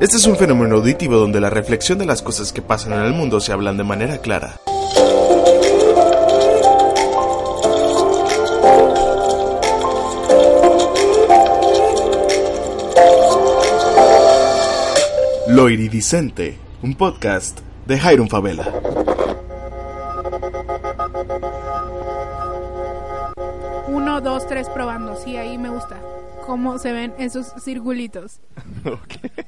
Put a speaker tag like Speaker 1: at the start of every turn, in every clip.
Speaker 1: Este es un fenómeno auditivo donde la reflexión de las cosas que pasan en el mundo se hablan de manera clara. Lo Iridicente, un podcast de Jairon Favela.
Speaker 2: Uno, dos, tres, probando. Sí, ahí me gusta. Cómo se ven esos circulitos.
Speaker 3: Ok.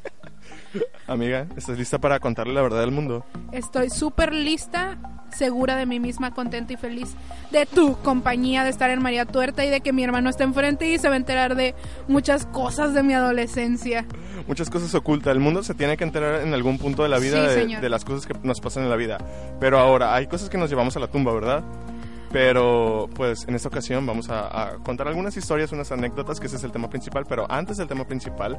Speaker 3: Amiga, ¿estás lista para contarle la verdad del mundo?
Speaker 2: Estoy súper lista, segura de mí misma, contenta y feliz de tu compañía, de estar en María Tuerta y de que mi hermano está enfrente y se va a enterar de muchas cosas de mi adolescencia.
Speaker 3: Muchas cosas ocultas. El mundo se tiene que enterar en algún punto de la vida
Speaker 2: Sí,
Speaker 3: de,
Speaker 2: señor.
Speaker 3: de las cosas que nos pasan en la vida. Pero ahora, hay cosas que nos llevamos a la tumba, ¿verdad? Pero, pues, en esta ocasión vamos a, contar algunas historias, unas anécdotas, que ese es el tema principal. Pero antes del tema principal,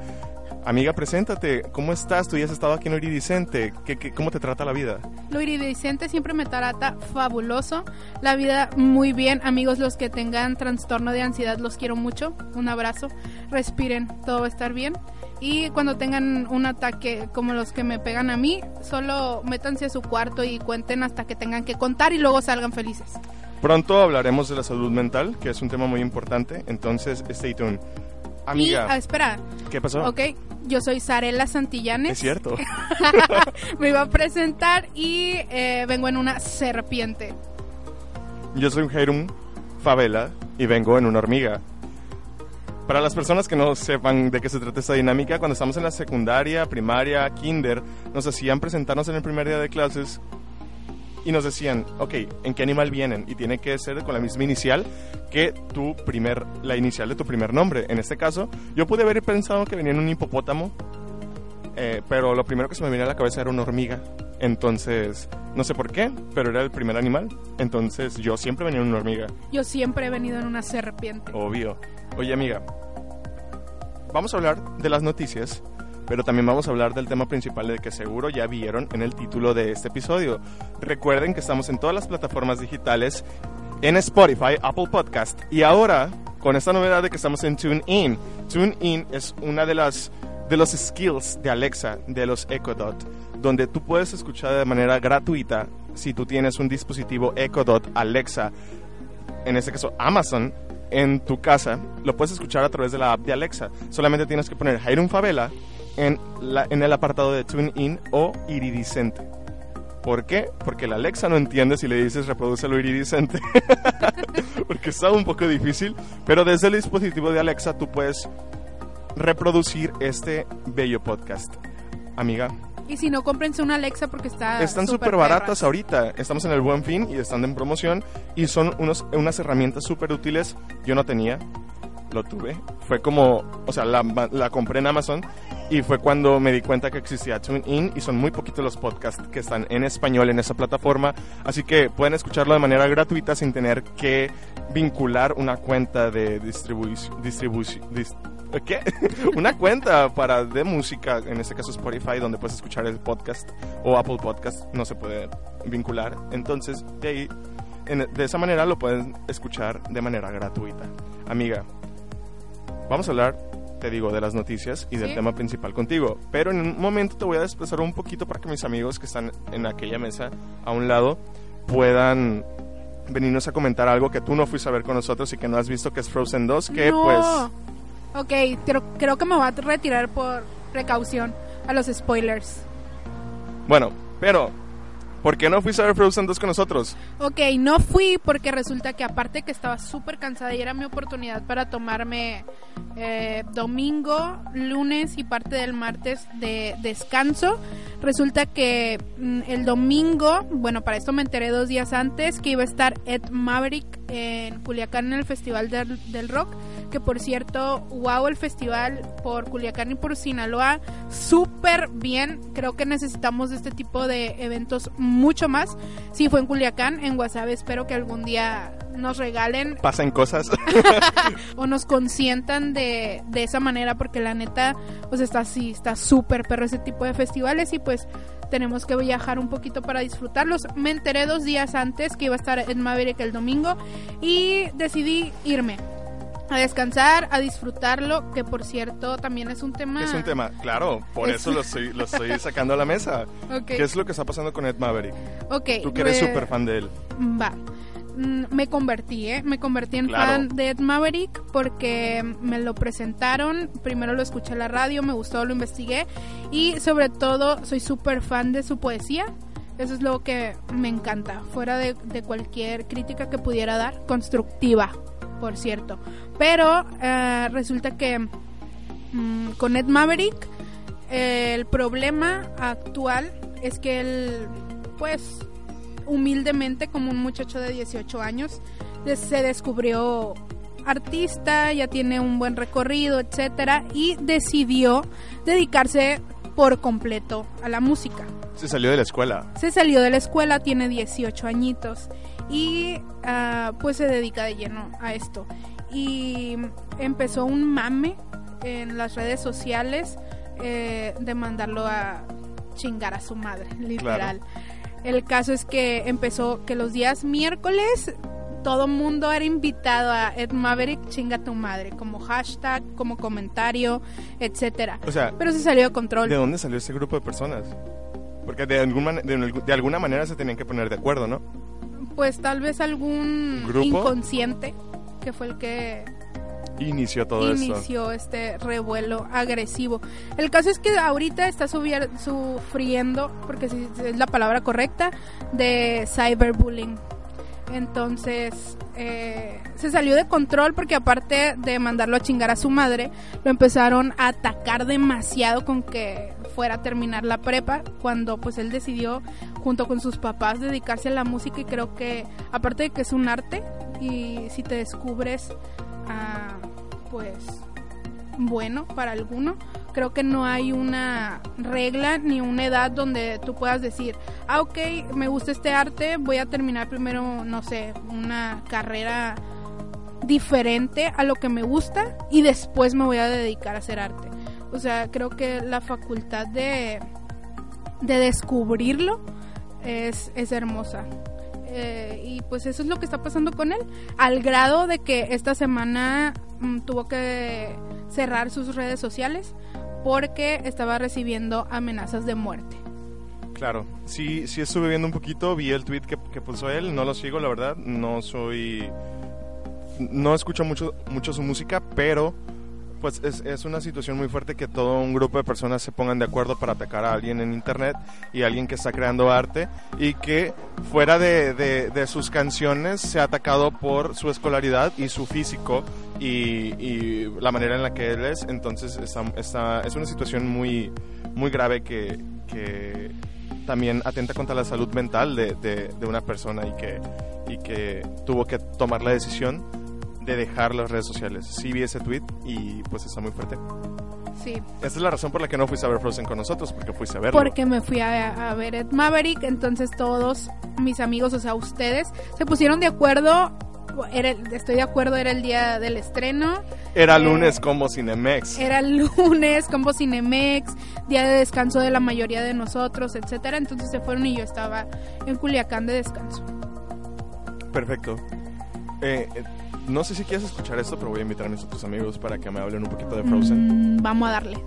Speaker 3: amiga, preséntate. ¿Cómo estás? Tú ya has estado aquí en Iridicente. ¿Qué, qué, cómo te trata la vida?
Speaker 2: Lo iridescente siempre me trata fabuloso. La vida muy bien. Amigos, los que tengan trastorno de ansiedad, los quiero mucho. Un abrazo. Respiren, todo va a estar bien. Y cuando tengan un ataque como los que me pegan a mí, solo métanse a su cuarto y cuenten hasta que tengan que contar y luego salgan felices.
Speaker 3: Pronto hablaremos de la salud mental, que es un tema muy importante. Entonces, stay tuned. Amiga,
Speaker 2: Y, ah, espera,
Speaker 3: ¿qué pasó?
Speaker 2: ok, yo soy Sarela Santillanes.
Speaker 3: Es cierto.
Speaker 2: me iba a presentar y eh, vengo en una serpiente.
Speaker 3: Yo soy Jairum Favela y vengo en una hormiga. Para las personas que no sepan de qué se trata esta dinámica, cuando estamos en la secundaria, primaria, kinder, nos hacían presentarnos en el primer día de clases y nos decían, ok, ¿en qué animal vienen? Y tiene que ser con la misma inicial que tu primer, la inicial de tu primer nombre. En este caso, yo pude haber pensado que venía en un hipopótamo, eh, pero lo primero que se me venía a la cabeza era una hormiga. Entonces, no sé por qué, pero era el primer animal. Entonces, yo siempre venía en una hormiga.
Speaker 2: Yo siempre he venido en una serpiente.
Speaker 3: Obvio. Oye, amiga, vamos a hablar de las noticias, pero también vamos a hablar del tema principal de que seguro ya vieron en el título de este episodio. Recuerden que estamos en todas las plataformas digitales, en Spotify, Apple Podcast y ahora con esta novedad de que estamos en TuneIn. TuneIn es una de las de los skills de Alexa, de los Echo Dot, donde tú puedes escuchar de manera gratuita si tú tienes un dispositivo Echo Dot Alexa en este caso Amazon, en tu casa, lo puedes escuchar a través de la app de Alexa. Solamente tienes que poner Jairum Favela en, la, en el apartado de TuneIn o Iridicente. ¿Por qué? Porque la Alexa no entiende si le dices reproduce lo iridicente. Porque está un poco difícil. Pero desde el dispositivo de Alexa tú puedes reproducir este bello podcast. Amiga,
Speaker 2: Y si no, cómprense una Alexa porque está.
Speaker 3: están
Speaker 2: súper
Speaker 3: baratas ahorita. Estamos en el buen fin y están en promoción. Y son unos, unas herramientas súper útiles. Yo no tenía, lo tuve. Fue como, o sea, la, la compré en Amazon. Y fue cuando me di cuenta que existía TuneIn. Y son muy poquitos los podcasts que están en español en esa plataforma. Así que pueden escucharlo de manera gratuita sin tener que vincular una cuenta de distribución. distribución ¿Qué? Una cuenta para de música, en este caso Spotify, donde puedes escuchar el podcast o Apple Podcast, no se puede vincular. Entonces, de ahí, de esa manera lo pueden escuchar de manera gratuita. Amiga, vamos a hablar, te digo, de las noticias y del
Speaker 2: Sí.
Speaker 3: tema principal contigo. Pero en un momento te voy a desplazar un poquito para que mis amigos que están en aquella mesa a un lado puedan venirnos a comentar algo que tú no fuiste a ver con nosotros y que no has visto, que es Frozen 2, que
Speaker 2: no.
Speaker 3: pues...
Speaker 2: Ok, creo, creo que me voy a retirar por precaución a los spoilers.
Speaker 3: Bueno, pero, ¿por qué no fuiste a ver Frozen 2 con nosotros?
Speaker 2: Ok, no fui porque resulta que aparte que estaba súper cansada y era mi oportunidad para tomarme eh, domingo, lunes y parte del martes de descanso, resulta que mm, el domingo, bueno, para esto me enteré dos días antes que iba a estar Ed Maverick en Culiacán en el Festival del, del Rock, que por cierto, wow el festival por Culiacán y por Sinaloa, súper bien, creo que necesitamos de este tipo de eventos mucho más. Sí, fue en Culiacán, en Guasave, espero que algún día nos regalen
Speaker 3: Pasan cosas.
Speaker 2: o nos consientan de, de esa manera porque la neta pues está así, está súper perro ese tipo de festivales y pues tenemos que viajar un poquito para disfrutarlos. Me enteré dos días antes que iba a estar en Maverick el domingo y decidí irme. A descansar, a disfrutarlo, que por cierto también es un tema...
Speaker 3: Es un tema, claro, por
Speaker 2: Es-
Speaker 3: eso lo estoy, lo estoy sacando a la mesa.
Speaker 2: Ok.
Speaker 3: ¿Qué es lo que está pasando con Ed Maverick?
Speaker 2: Ok,
Speaker 3: Tú que eres
Speaker 2: re-
Speaker 3: súper fan de él.
Speaker 2: Va. Mm, Me convertí, ¿eh? Me convertí en
Speaker 3: Claro.
Speaker 2: fan de Ed Maverick porque me lo presentaron. Primero lo escuché en la radio, me gustó, lo investigué. Y sobre todo, soy súper fan de su poesía. Eso es lo que me encanta. Fuera de, de cualquier crítica que pudiera dar, constructiva, por cierto. Pero eh, resulta que mm, con Ed Maverick, eh, el problema actual es que él, pues, humildemente como un muchacho de 18 años se descubrió artista, ya tiene un buen recorrido, etcétera y decidió dedicarse por completo a la música.
Speaker 3: Se salió de la escuela.
Speaker 2: Se salió de la escuela, tiene 18 añitos y ah, pues se dedica de lleno a esto. Y empezó un mame en las redes sociales eh, de mandarlo a chingar a su madre, literal. El caso es que empezó que los días miércoles todo mundo era invitado a Ed Maverick chinga tu madre, como hashtag, como comentario, etcétera.
Speaker 3: O sea,
Speaker 2: Pero se salió de control.
Speaker 3: ¿de dónde salió ese grupo de personas? Porque de, algún de, de alguna manera se tenían que poner de acuerdo, ¿no?
Speaker 2: Pues tal vez algún
Speaker 3: ¿Grupo?
Speaker 2: inconsciente que fue el que
Speaker 3: Inició todo esto.
Speaker 2: inició este revuelo agresivo. El caso es que ahorita está sufriendo, porque si es la palabra correcta, de cyberbullying. Entonces eh, se salió de control porque aparte de mandarlo a chingar a su madre, lo empezaron a atacar demasiado con que fuera a terminar la prepa, cuando pues él decidió junto con sus papás dedicarse a la música y creo que aparte de que es un arte y si te descubres ah, pues bueno para alguno. Creo que no hay una regla ni una edad donde tú puedas decir, ah, ok, me gusta este arte, voy a terminar primero, no sé, una carrera diferente a lo que me gusta y después me voy a dedicar a hacer arte. O sea, creo que la facultad de, de descubrirlo es, es hermosa. Eh, y pues eso es lo que está pasando con él, al grado de que esta semana mm, tuvo que cerrar sus redes sociales porque estaba recibiendo amenazas de muerte.
Speaker 3: Claro, sí, sí estuve viendo un poquito, vi el tweet que, que puso él, no lo sigo, la verdad, no soy... No escucho mucho, mucho su música, pero pues es, es una situación muy fuerte que todo un grupo de personas se pongan de acuerdo para atacar a alguien en internet y a alguien que está creando arte y que fuera de, de- de sus canciones se ha atacado por su escolaridad y su físico y, y la manera en la que él es. Entonces está- está- es una situación muy, muy grave que, que también atenta contra la salud mental de, de- de una persona y que, y que tuvo que tomar la decisión de dejar las redes sociales. Sí vi ese tweet y pues está muy fuerte.
Speaker 2: Sí,
Speaker 3: Esta es la razón por la que no fuiste a ver Frozen con nosotros, porque fuiste a verlo.
Speaker 2: porque me fui a, a ver Ed Maverick, entonces todos mis amigos, o sea, ustedes, se pusieron de acuerdo. Era estoy de acuerdo, era el día del estreno.
Speaker 3: Era
Speaker 2: eh,
Speaker 3: lunes como Cinemex.
Speaker 2: Era lunes, Combo Cinemex, día de descanso de la mayoría de nosotros, etcétera. Entonces se fueron y yo estaba en Culiacán de descanso.
Speaker 3: Perfecto. Eh, eh, no sé si quieres escuchar esto, pero voy a invitar a mis otros amigos para que me hablen un poquito de Frozen.
Speaker 2: Mm, vamos a darle.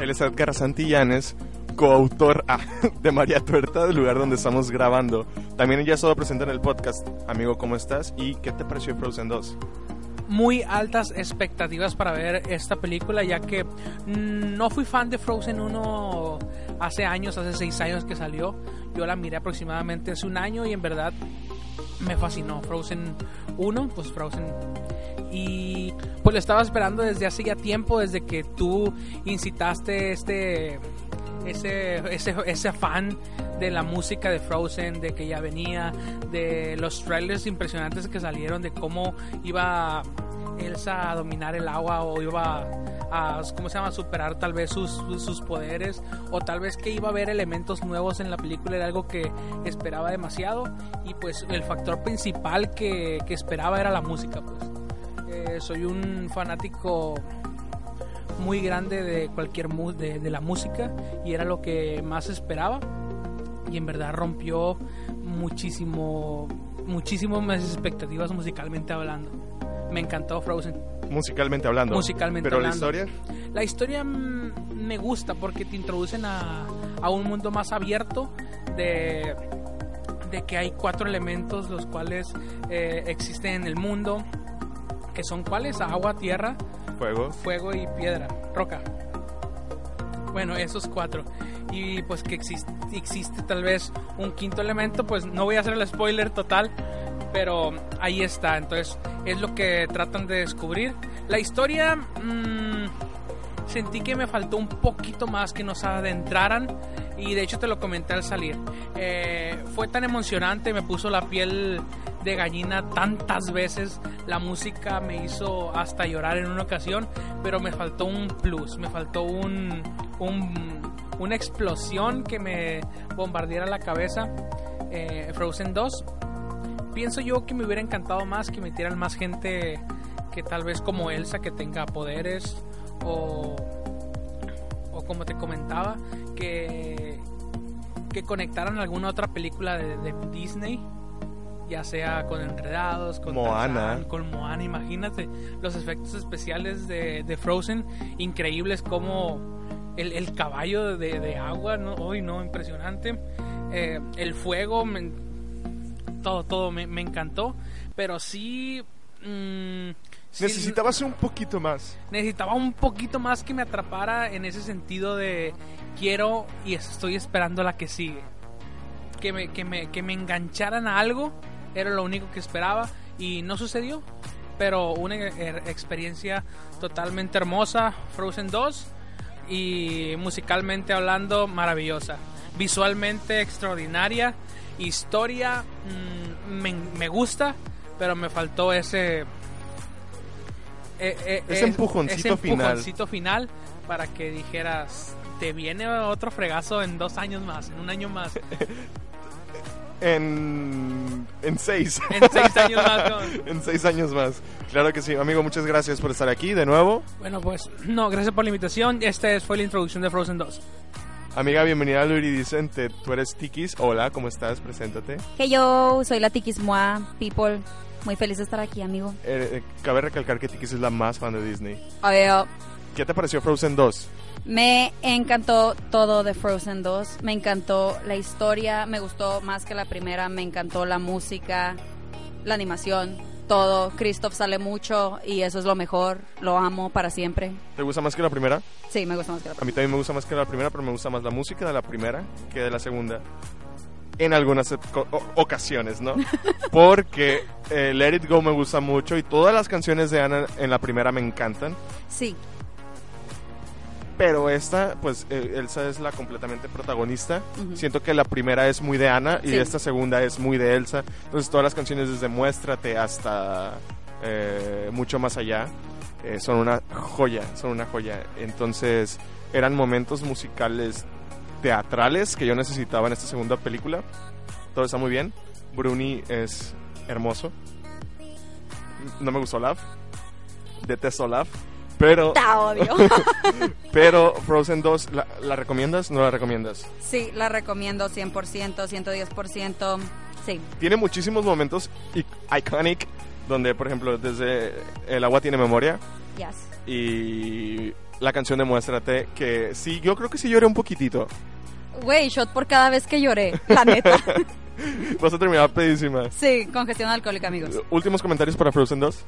Speaker 3: Él es Edgar Santillanes, coautor ah, de María Tuerta, del lugar donde estamos grabando. También ella ha estado presente en el podcast. Amigo, ¿cómo estás? ¿Y qué te pareció Frozen 2?
Speaker 4: muy altas expectativas para ver esta película, ya que mm, no fui fan de Frozen 1 hace años, hace seis años que salió. Yo la miré aproximadamente hace un año y en verdad me fascinó. Frozen 1, pues Frozen. Y pues lo estaba esperando desde hace ya tiempo, desde que tú incitaste este ese, ese, ese afán de la música de Frozen, de que ya venía, de los trailers impresionantes que salieron, de cómo iba Elsa a dominar el agua o iba a, ¿cómo se llama?, superar tal vez sus, sus, poderes o tal vez que iba a haber elementos nuevos en la película, era algo que esperaba demasiado y pues el factor principal que, que esperaba era la música, pues. Eh, soy un fanático muy grande de cualquier mu- de, de la música y era lo que más esperaba y en verdad rompió muchísimo muchísimo mis expectativas musicalmente hablando Me encantó Frozen.
Speaker 3: Musicalmente hablando.
Speaker 4: Musicalmente
Speaker 3: Pero
Speaker 4: hablando.
Speaker 3: la historia,
Speaker 4: La historia me gusta porque te introducen a, a un mundo más abierto de, de que hay cuatro elementos los cuales eh, existen en el mundo, que son cuáles? Agua, tierra,
Speaker 3: juego.
Speaker 4: fuego y piedra, roca. Bueno, esos cuatro. Y pues que existe, existe tal vez un quinto elemento, pues no voy a hacer el spoiler total, pero ahí está. Entonces es lo que tratan de descubrir. La historia mm, sentí que me faltó un poquito más que nos adentraran y de hecho te lo comenté al salir. Eh, fue tan emocionante, me puso la piel de gallina tantas veces. La música me hizo hasta llorar en una ocasión, pero me faltó un plus, me faltó un, un- una explosión que me bombardeara la cabeza. Eh, Frozen 2. Pienso yo que me hubiera encantado más que metieran más gente que tal vez como Elsa que tenga poderes o, o como te comentaba que que conectaran alguna otra película de, de Disney ya sea con Enredados, con
Speaker 3: Moana.
Speaker 4: Tarzán, con Moana, imagínate los efectos especiales de, de Frozen, increíbles como el, el caballo de, de agua, ¿no? Hoy no, impresionante. Eh, el fuego, me- todo, todo me, me encantó, pero sí... mm, sí-
Speaker 3: Necesitabas un poquito más.
Speaker 4: necesitaba un poquito más que me atrapara en ese sentido de quiero y estoy esperando la que sigue. Que me, que me, que me engancharan a algo era lo único que esperaba y no sucedió. Pero una er- experiencia totalmente hermosa, Frozen 2 y musicalmente hablando maravillosa. Visualmente extraordinaria, historia mm, me, me gusta, pero me faltó ese eh, eh,
Speaker 3: Ese empujoncito final.
Speaker 4: empujoncito final para que dijeras, te viene otro fregazo en dos años más, en un año más,
Speaker 3: En, en seis.
Speaker 4: en seis años más.
Speaker 3: en seis años más. Claro que sí. Amigo, muchas gracias por estar aquí de nuevo.
Speaker 4: Bueno, pues no, gracias por la invitación. Esta fue la introducción de Frozen 2.
Speaker 3: Amiga, bienvenida a lo iridiscente. Tú eres Tikis. Hola, ¿cómo estás? Preséntate.
Speaker 5: Hey yo, soy la Tikismoa People. Muy feliz de estar aquí, amigo.
Speaker 3: Eh, eh, cabe recalcar que Tikis es la más fan de Disney.
Speaker 5: Obvio,
Speaker 3: ¿Qué te pareció Frozen 2?
Speaker 5: Me encantó todo de Frozen 2. Me encantó la historia, me gustó más que la primera. Me encantó la música, la animación, todo. Christoph sale mucho y eso es lo mejor. Lo amo para siempre.
Speaker 3: ¿Te gusta más que la primera?
Speaker 5: Sí, me gusta más que la
Speaker 3: A
Speaker 5: primera.
Speaker 3: mí también me gusta más que la primera, pero me gusta más la música de la primera que de la segunda. En algunas ocasiones, ¿no? Porque eh, Let It Go me gusta mucho y todas las canciones de Anna en la primera me encantan.
Speaker 5: Sí,
Speaker 3: Pero esta, pues eh, Elsa es la completamente protagonista.
Speaker 5: Ujú.
Speaker 3: Siento que la primera es muy de Anna y
Speaker 5: Sí.
Speaker 3: esta segunda es muy de Elsa. Entonces todas las canciones desde Muéstrate hasta eh, mucho más allá eh, son una joya, son una joya. Entonces eran momentos musicales teatrales que yo necesitaba en esta segunda película. Todo está muy bien. Bruni es hermoso. No me gustó Olaf. Detesto Olaf. Pero,
Speaker 5: te odio.
Speaker 3: pero Frozen 2, ¿la, la recomiendas? ¿No la recomiendas?
Speaker 5: sí, la recomiendo 100%, 110%. Sí,
Speaker 3: Tiene muchísimos momentos iconic donde, por ejemplo, desde El agua tiene memoria
Speaker 5: yes.
Speaker 3: y la canción de Muéstrate, que sí, yo creo que sí lloré un poquitito.
Speaker 5: Güey, shot por cada vez que lloré, la neta.
Speaker 3: Vas a terminar pedísima.
Speaker 5: Sí, congestión alcohólica, amigos.
Speaker 3: Últimos comentarios para Frozen 2.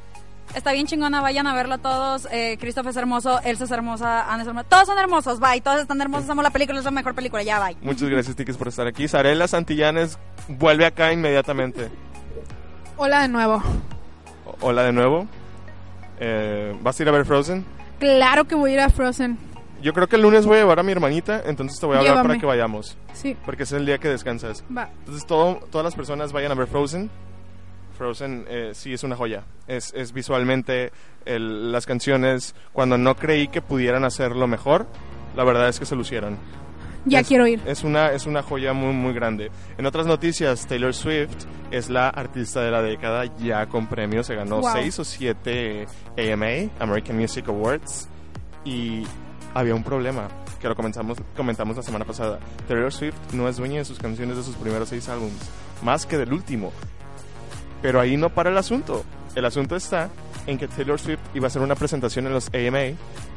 Speaker 5: Está bien chingona, vayan a verlo todos. Eh, Christoph es hermoso, Elsa es hermosa, Anna es hermosa. Todos son hermosos, bye. Todos están hermosos, somos la película, es la mejor película, ya, bye.
Speaker 3: Muchas gracias, Tiques, por estar aquí. Sarela Santillanes vuelve acá inmediatamente.
Speaker 2: Hola de nuevo.
Speaker 3: O- Hola de nuevo. Eh, ¿Vas a ir a ver Frozen?
Speaker 2: Claro que voy a ir a Frozen.
Speaker 3: Yo creo que el lunes voy a llevar a mi hermanita, entonces te voy a hablar
Speaker 2: Llévame.
Speaker 3: para que vayamos.
Speaker 2: Sí,
Speaker 3: Porque es el día que descansas.
Speaker 2: va.
Speaker 3: Entonces todo, todas las personas vayan a ver Frozen. Frozen eh, sí es una joya. Es, es visualmente el- las canciones, cuando no creí que pudieran hacerlo mejor, la verdad es que se lucieron.
Speaker 2: Ya
Speaker 3: Es-
Speaker 2: quiero ir.
Speaker 3: Es una, es una joya muy, muy grande. En otras noticias, Taylor Swift es la artista de la década ya con premios. Se ganó
Speaker 2: Wow.
Speaker 3: 6 o 7 AMA, American Music Awards. Y había un problema que lo comenzamos, comentamos la semana pasada. Taylor Swift no es dueña de sus canciones de sus primeros 6 álbumes, más que del último. Pero ahí no para el asunto. El asunto está en que Taylor Swift iba a hacer una presentación en los AMA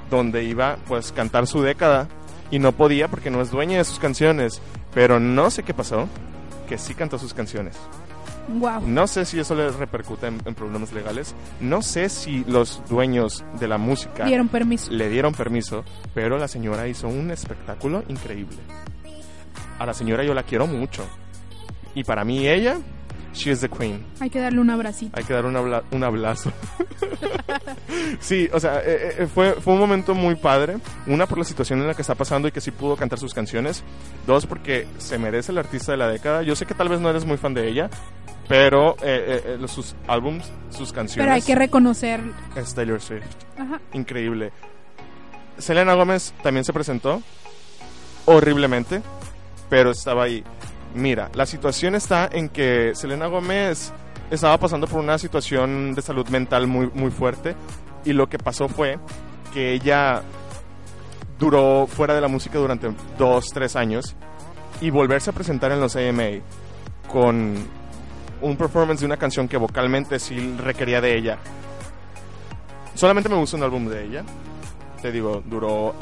Speaker 3: donde iba pues cantar su década y no podía porque no es dueña de sus canciones, pero no sé qué pasó, que sí cantó sus canciones.
Speaker 2: Wow.
Speaker 3: No sé si eso le repercute en, en problemas legales, no sé si los dueños de la música
Speaker 2: Dieron permiso.
Speaker 3: le dieron permiso, pero la señora hizo un espectáculo increíble. A la señora yo la quiero mucho. Y para mí ella, she is the queen.
Speaker 2: Hay que darle un abracito.
Speaker 3: Hay que dar un, abla- un abrazo. sí, o sea, eh, eh, fue, fue un momento muy padre. Una, por la situación en la que está pasando y que sí pudo cantar sus canciones. Dos, porque se merece el artista de la década. Yo sé que tal vez no eres muy fan de ella, pero eh, sus álbums, sus canciones...
Speaker 2: Pero hay que reconocer.
Speaker 3: es Taylor Swift.
Speaker 2: Ajá.
Speaker 3: Increíble. Selena Gómez también se presentó horriblemente, pero estaba ahí. Mira, la situación está en que Selena Gómez estaba pasando por una situación de salud mental muy, muy fuerte y lo que pasó fue que ella duró fuera de la música durante dos, tres años y volverse a presentar en los AMA con un performance de una canción que vocalmente sí requería de ella. Solamente me gusta un álbum de ella. Te digo, duró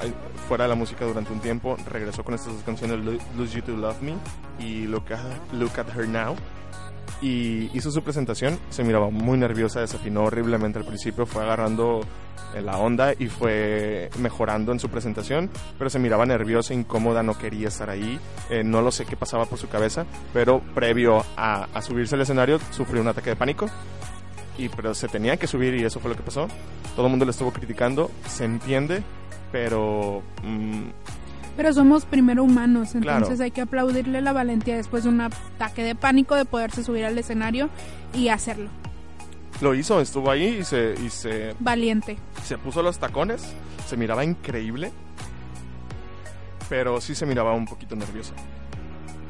Speaker 3: fuera de la música durante un tiempo. Regresó con estas dos canciones, Lo- Lose You to Love Me y Look at, Look at Her Now. Y hizo su presentación. Se miraba muy nerviosa, desafinó horriblemente al principio. Fue agarrando eh, la onda y fue mejorando en su presentación. Pero se miraba nerviosa, incómoda, no quería estar ahí. Eh, no lo sé qué pasaba por su cabeza. Pero previo a, a subirse al escenario, sufrió un ataque de pánico y pero se tenía que subir y eso fue lo que pasó. Todo el mundo le estuvo criticando, se entiende, pero mm,
Speaker 2: Pero somos primero humanos, entonces
Speaker 3: Claro.
Speaker 2: hay que aplaudirle la valentía después de un ataque de pánico de poderse subir al escenario y hacerlo.
Speaker 3: lo hizo, estuvo ahí y se, y se,
Speaker 2: Valiente.
Speaker 3: se puso los tacones, se miraba increíble, pero sí se miraba un poquito nerviosa.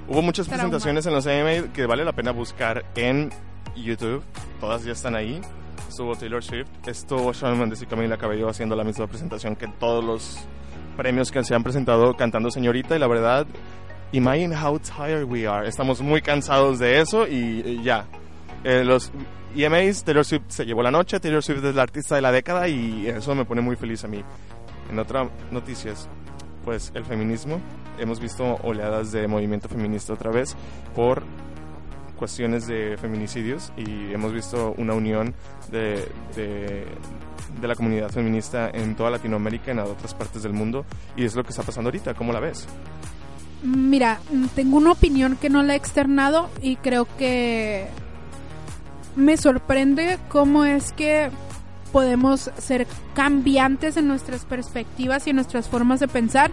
Speaker 3: Hubo muchas
Speaker 2: Trauma.
Speaker 3: presentaciones en los AMA que vale la pena buscar en YouTube, todas ya están ahí. Estuvo Taylor Swift, estuvo Shawn Mendes y Camila Cabello haciendo la misma presentación que todos los premios que se han presentado cantando Señorita y la verdad, imagine how tired we are. Estamos muy cansados de eso y, ya. Eh, los EMAs, Taylor Swift se llevó la noche, Taylor Swift es la artista de la década y eso me pone muy feliz a mí. En otras noticias, pues el feminismo, hemos visto oleadas de movimiento feminista otra vez por cuestiones de feminicidios y hemos visto una unión de, de, la comunidad feminista en toda Latinoamérica, en otras partes del mundo y es lo que está pasando ahorita, ¿cómo la ves?
Speaker 2: Mira, tengo una opinión que no la he externado y creo que me sorprende cómo es que podemos ser cambiantes en nuestras perspectivas y en nuestras formas de pensar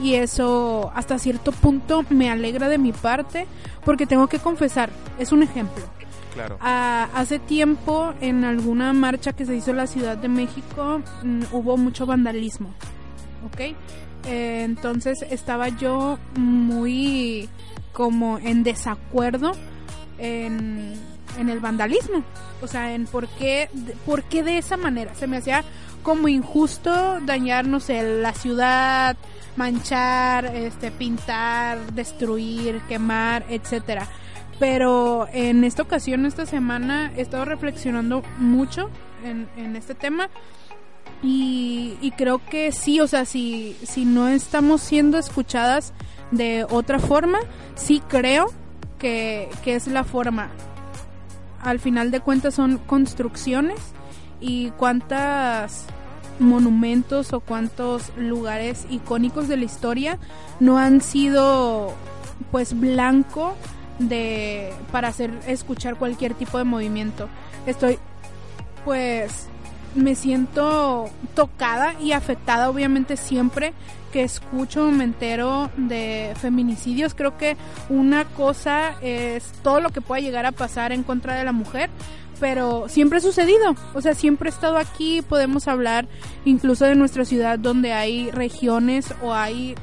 Speaker 2: y eso hasta cierto punto me alegra de mi parte porque tengo que confesar, es un ejemplo.
Speaker 3: Claro.
Speaker 2: Ah, hace tiempo en alguna marcha que se hizo en la Ciudad de México mm, hubo mucho vandalismo, ¿ok? Eh, entonces estaba yo muy como en desacuerdo en, en el vandalismo, o sea, en por qué, por qué de esa manera. Se me hacía como injusto dañar, no la ciudad, manchar, este, pintar, destruir, quemar, etcétera. Pero en esta ocasión, esta semana, he estado reflexionando mucho en, en este tema. Y, y creo que sí, o sea, si, si no estamos siendo escuchadas de otra forma, sí creo que, que es la forma. Al final de cuentas son construcciones y cuántas monumentos o cuántos lugares icónicos de la historia no han sido pues blanco de para hacer escuchar cualquier tipo de movimiento. Estoy pues me siento tocada y afectada obviamente siempre que escucho me entero de feminicidios creo que una cosa es todo lo que pueda llegar a pasar en contra de la mujer pero siempre ha sucedido o sea siempre he estado aquí podemos hablar incluso de nuestra ciudad donde hay regiones o hay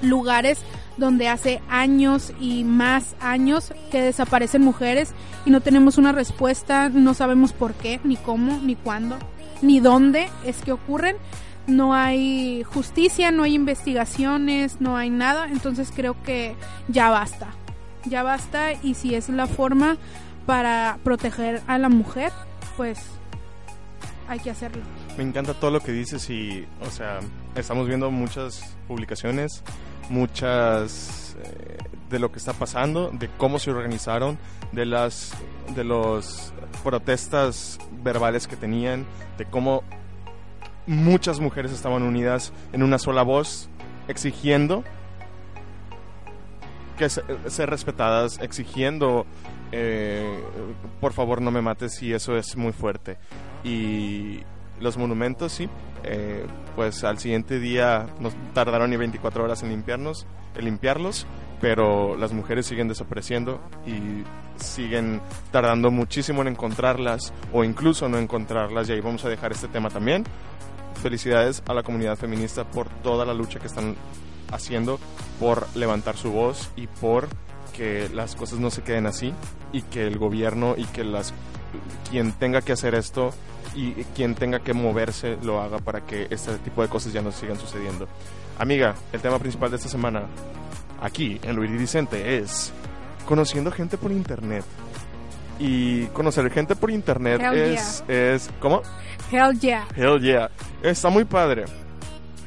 Speaker 2: lugares donde hace años y más años que desaparecen mujeres y no tenemos una respuesta, no sabemos por qué, ni cómo, ni cuándo, ni dónde es que ocurren. No hay justicia, no hay investigaciones, no hay nada, entonces creo que ya basta. Ya basta y si es la forma para proteger a la mujer, pues hay que hacerlo.
Speaker 3: Me encanta todo lo que dices y, o sea, estamos viendo muchas publicaciones, muchas eh, de lo que está pasando, de cómo se organizaron, de las de los protestas verbales que tenían, de cómo muchas mujeres estaban unidas en una sola voz exigiendo que se- ser respetadas, exigiendo eh, por favor no me mates y eso es muy fuerte. Y los monumentos, sí, eh, pues al siguiente día nos tardaron ni 24 horas en limpiarnos, en limpiarlos, pero las mujeres siguen desapareciendo y siguen tardando muchísimo en encontrarlas o incluso no encontrarlas y ahí vamos a dejar este tema también. Felicidades a la comunidad feminista por toda la lucha que están haciendo por levantar su voz y por que las cosas no se queden así y que el gobierno y que las quien tenga que hacer esto y quien tenga que moverse lo haga para que este tipo de cosas ya no sigan sucediendo. Amiga, el tema principal de esta semana aquí en lo iridiscente es conociendo gente por internet. Y conocer gente por internet
Speaker 2: Hell
Speaker 3: es, es ¿cómo?
Speaker 2: Hell yeah.
Speaker 3: Hell yeah. Está muy padre.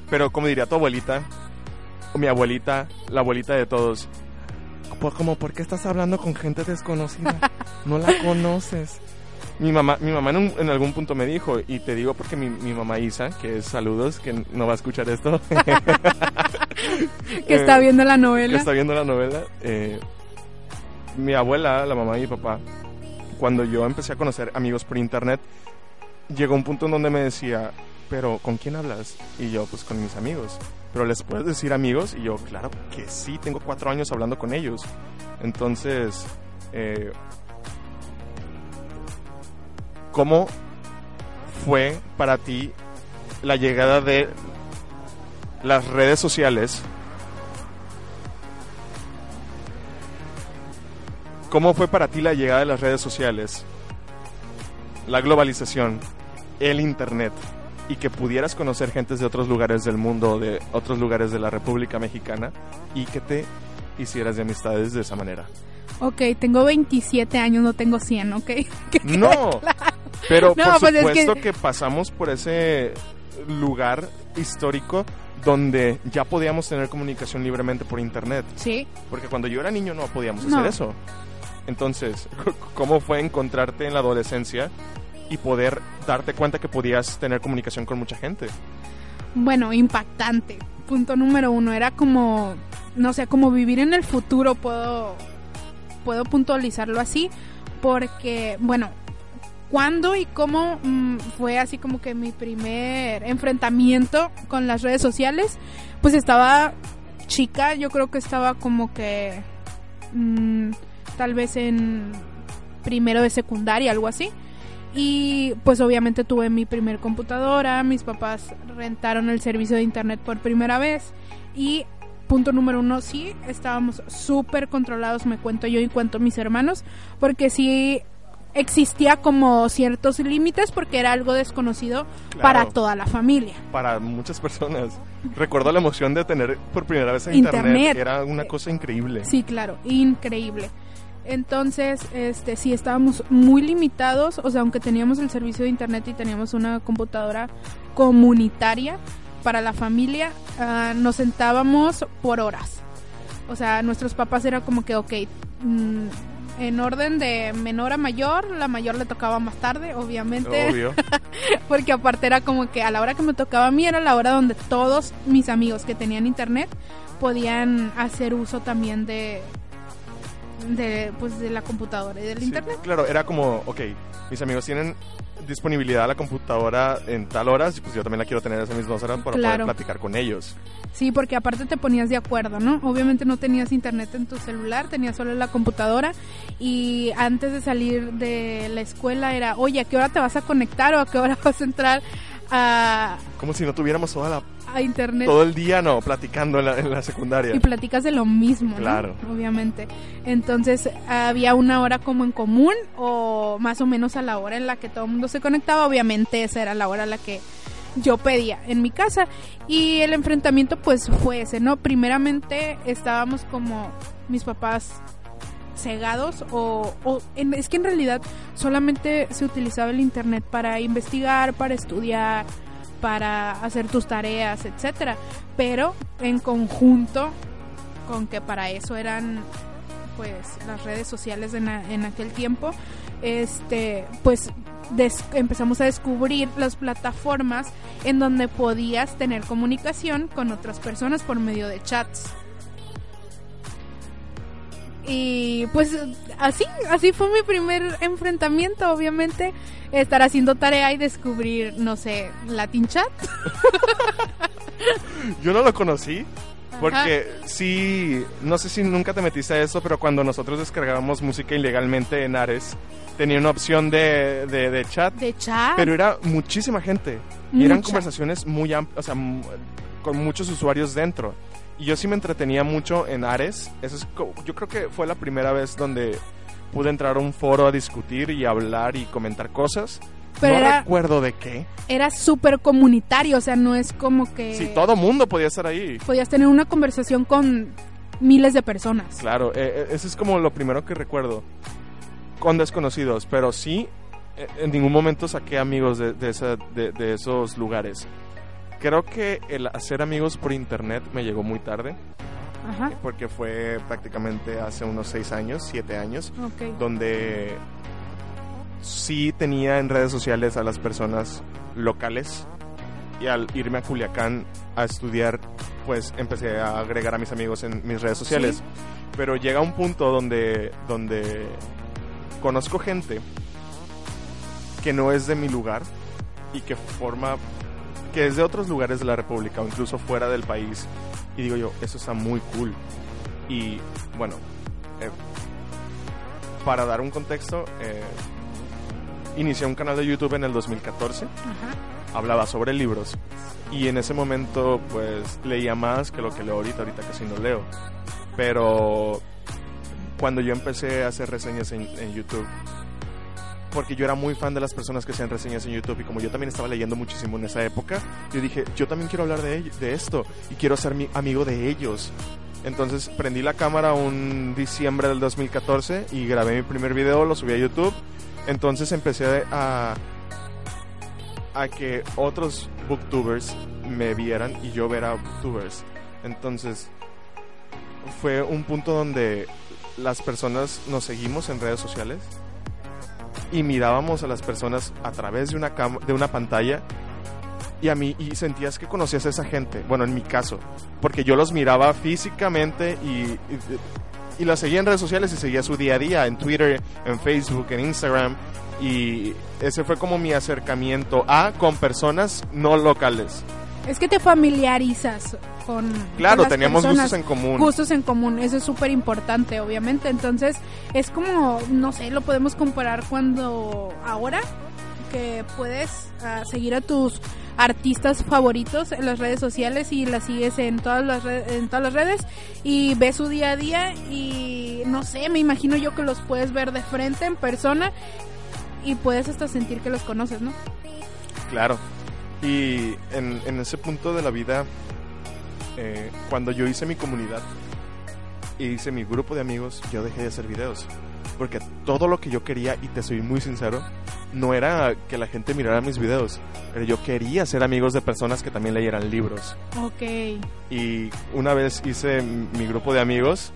Speaker 3: Pero como diría tu abuelita, o mi abuelita, la abuelita de todos, pues como, ¿por qué estás hablando con gente desconocida? No la conoces. Mi mamá, mi mamá en, un- en algún punto me dijo, y te digo porque mi, mi mamá Isa, que es saludos, que no va a escuchar esto,
Speaker 2: Que está
Speaker 3: Eh,
Speaker 2: viendo la
Speaker 3: que
Speaker 2: novela.
Speaker 3: está viendo la novela, eh, mi abuela, la mamá de mi papá, cuando yo empecé a conocer amigos por internet, llegó un punto en donde me decía, pero ¿con quién hablas? Y yo, pues con mis amigos. Pero les puedes decir amigos y yo, claro que sí, tengo cuatro años hablando con ellos. Entonces, eh, ¿cómo fue para ti la llegada de las redes sociales ¿Cómo fue para ti la llegada de las redes sociales, la globalización, el Internet y que pudieras conocer gentes de otros lugares del mundo, de otros lugares de la República Mexicana y que te hicieras de amistades de esa manera?
Speaker 2: Ok, tengo 27 años, no tengo 100, ¿ok?
Speaker 3: No,
Speaker 2: claro.
Speaker 3: pero
Speaker 2: No,
Speaker 3: por
Speaker 2: pues es
Speaker 3: supuesto
Speaker 2: que-
Speaker 3: que... pasamos por ese lugar histórico donde ya podíamos tener comunicación libremente por Internet.
Speaker 2: Sí,
Speaker 3: Porque cuando yo era niño no podíamos
Speaker 2: No.
Speaker 3: hacer eso. Entonces, ¿cómo fue encontrarte en la adolescencia y poder darte cuenta que podías tener comunicación con mucha gente?
Speaker 2: bueno, impactante. Punto número uno, era como, no sé, como vivir en el futuro, puedo, puedo puntualizarlo así, porque, bueno, ¿cuándo y cómo mm, fue así como que mi primer enfrentamiento con las redes sociales? Pues estaba chica, yo creo que estaba como que mm, tal vez en primero de secundaria, algo así. Y pues obviamente tuve mi primer computadora, mis papás rentaron el servicio de internet por primera vez y punto número uno, sí, estábamos súper controlados, me cuento yo y cuento mis hermanos, porque sí existía como ciertos límites porque era algo desconocido
Speaker 3: Claro.
Speaker 2: para toda la familia.
Speaker 3: Para muchas personas. Recuerdo la emoción de tener por primera vez
Speaker 2: Internet.
Speaker 3: internet. Era una cosa increíble.
Speaker 2: Sí, claro, increíble. Entonces, este, sí estábamos muy limitados, o sea, aunque teníamos el servicio de internet y teníamos una computadora comunitaria para la familia, ah, nos sentábamos por horas. O sea, nuestros papás era como que, ok, mm, en orden de menor a mayor, la mayor le tocaba más tarde, obviamente,
Speaker 3: Obvio.
Speaker 2: porque aparte era como que a la hora que me tocaba a mí era la hora donde todos mis amigos que tenían internet podían hacer uso también de de pues de la computadora y del
Speaker 3: Sí,
Speaker 2: internet.
Speaker 3: claro, era como, ok, mis amigos tienen disponibilidad a la computadora en tal horas, pues yo también la quiero tener esas mismas horas para
Speaker 2: Claro.
Speaker 3: poder platicar con ellos.
Speaker 2: Sí, porque aparte te ponías de acuerdo, ¿no? Obviamente no tenías internet en tu celular, tenías solo la computadora y antes de salir de la escuela era, oye, ¿a qué hora te vas a conectar o a qué hora vas a entrar a,
Speaker 3: Como si no tuviéramos toda la,
Speaker 2: a internet?
Speaker 3: todo el día, no, platicando en la, en la secundaria.
Speaker 2: y platicas de lo mismo, ¿no?
Speaker 3: Claro.
Speaker 2: Obviamente. Entonces había una hora como en común o más o menos a la hora en la que todo el mundo se conectaba. Obviamente esa era la hora a la que yo pedía en mi casa y el enfrentamiento pues fue ese, ¿no? Primeramente estábamos como mis papás cegados o, o en- es que en realidad solamente se utilizaba el internet para investigar, para estudiar, para hacer tus tareas, etcétera, pero en conjunto con que para eso eran pues las redes sociales en, en aquel tiempo, este pues des- empezamos a descubrir las plataformas en donde podías tener comunicación con otras personas por medio de chats. Y pues así, así fue mi primer enfrentamiento, obviamente, estar haciendo tarea y descubrir, no sé, Latin Chat.
Speaker 3: Yo no lo conocí. Porque sí, no sé si nunca te metiste a eso, pero cuando nosotros descargábamos música ilegalmente en Ares, tenía una opción de, de, de chat,
Speaker 2: De chat.
Speaker 3: pero era muchísima gente. Y eran conversaciones muy amplias, o sea, con muchos usuarios dentro. Y yo sí me entretenía mucho en Ares. Eso es, yo creo que fue la primera vez donde pude entrar a un foro a discutir y hablar y comentar cosas.
Speaker 2: Pero
Speaker 3: no
Speaker 2: era-
Speaker 3: recuerdo de qué.
Speaker 2: Era súper comunitario, o sea, no es como que
Speaker 3: Sí, todo mundo podía estar ahí.
Speaker 2: podías tener una conversación con miles de personas.
Speaker 3: Claro, eh, eh, eso es como lo primero que recuerdo. Con desconocidos, pero sí, eh, en ningún momento saqué amigos de, de, esa- de- de esos lugares. Creo que el hacer amigos por internet me llegó muy tarde,
Speaker 2: Ajá.
Speaker 3: porque fue prácticamente hace unos seis años, siete años,
Speaker 2: Ok.
Speaker 3: donde sí tenía en redes sociales a las personas locales y al irme a Culiacán a estudiar, pues empecé a agregar a mis amigos en mis redes sociales. Pero llega un punto donde, donde conozco gente que no es de mi lugar y que forma, que es de otros lugares de la República o incluso fuera del país. Y digo yo, eso está muy cool. Y bueno, eh, para dar un contexto, eh, inicié un canal de YouTube en el 2014
Speaker 2: Ajá.
Speaker 3: hablaba sobre libros y en ese momento pues leía más que lo que leo ahorita, ahorita casi no leo. Pero cuando yo empecé a hacer reseñas en, en YouTube, porque yo era muy fan de las personas que hacían reseñas en YouTube y como yo también estaba leyendo muchísimo en esa época, yo dije, yo también quiero hablar de, de esto y quiero ser mi amigo de ellos. Entonces prendí la cámara un diciembre del 2014 y grabé mi primer video, lo subí a YouTube. Entonces empecé a, a que otros booktubers me vieran y yo ver a booktubers. Entonces fue un punto donde las personas nos seguimos en redes sociales y mirábamos a las personas a través de una cam- de una pantalla y a mí y sentías que conocías a esa gente. Bueno, en mi caso, porque yo los miraba físicamente y, y, y seguía en redes sociales y seguía su día a día en Twitter, en Facebook, en Instagram y ese fue como mi acercamiento a con personas no locales.
Speaker 2: Es que te familiarizas con.
Speaker 3: Claro,
Speaker 2: con las
Speaker 3: teníamos
Speaker 2: personas.
Speaker 3: gustos en común.
Speaker 2: Gustos en común, eso es súper importante, obviamente. Entonces, es como, no sé, lo podemos comparar cuando ahora que puedes ah, seguir a tus artistas favoritos en las redes sociales y las sigues en todas las re- en todas las redes y ves su día a día y no sé, me imagino yo que los puedes ver de frente en persona y puedes hasta sentir que los conoces, ¿no?
Speaker 3: Claro. Y en, en ese punto de la vida, eh, cuando yo hice mi comunidad y hice mi grupo de amigos, yo dejé de hacer videos. Porque todo lo que yo quería, y te soy muy sincero, no era que la gente mirara mis videos, pero yo quería ser amigos de personas que también leyeran libros.
Speaker 2: Ok.
Speaker 3: Y una vez hice mi grupo de amigos,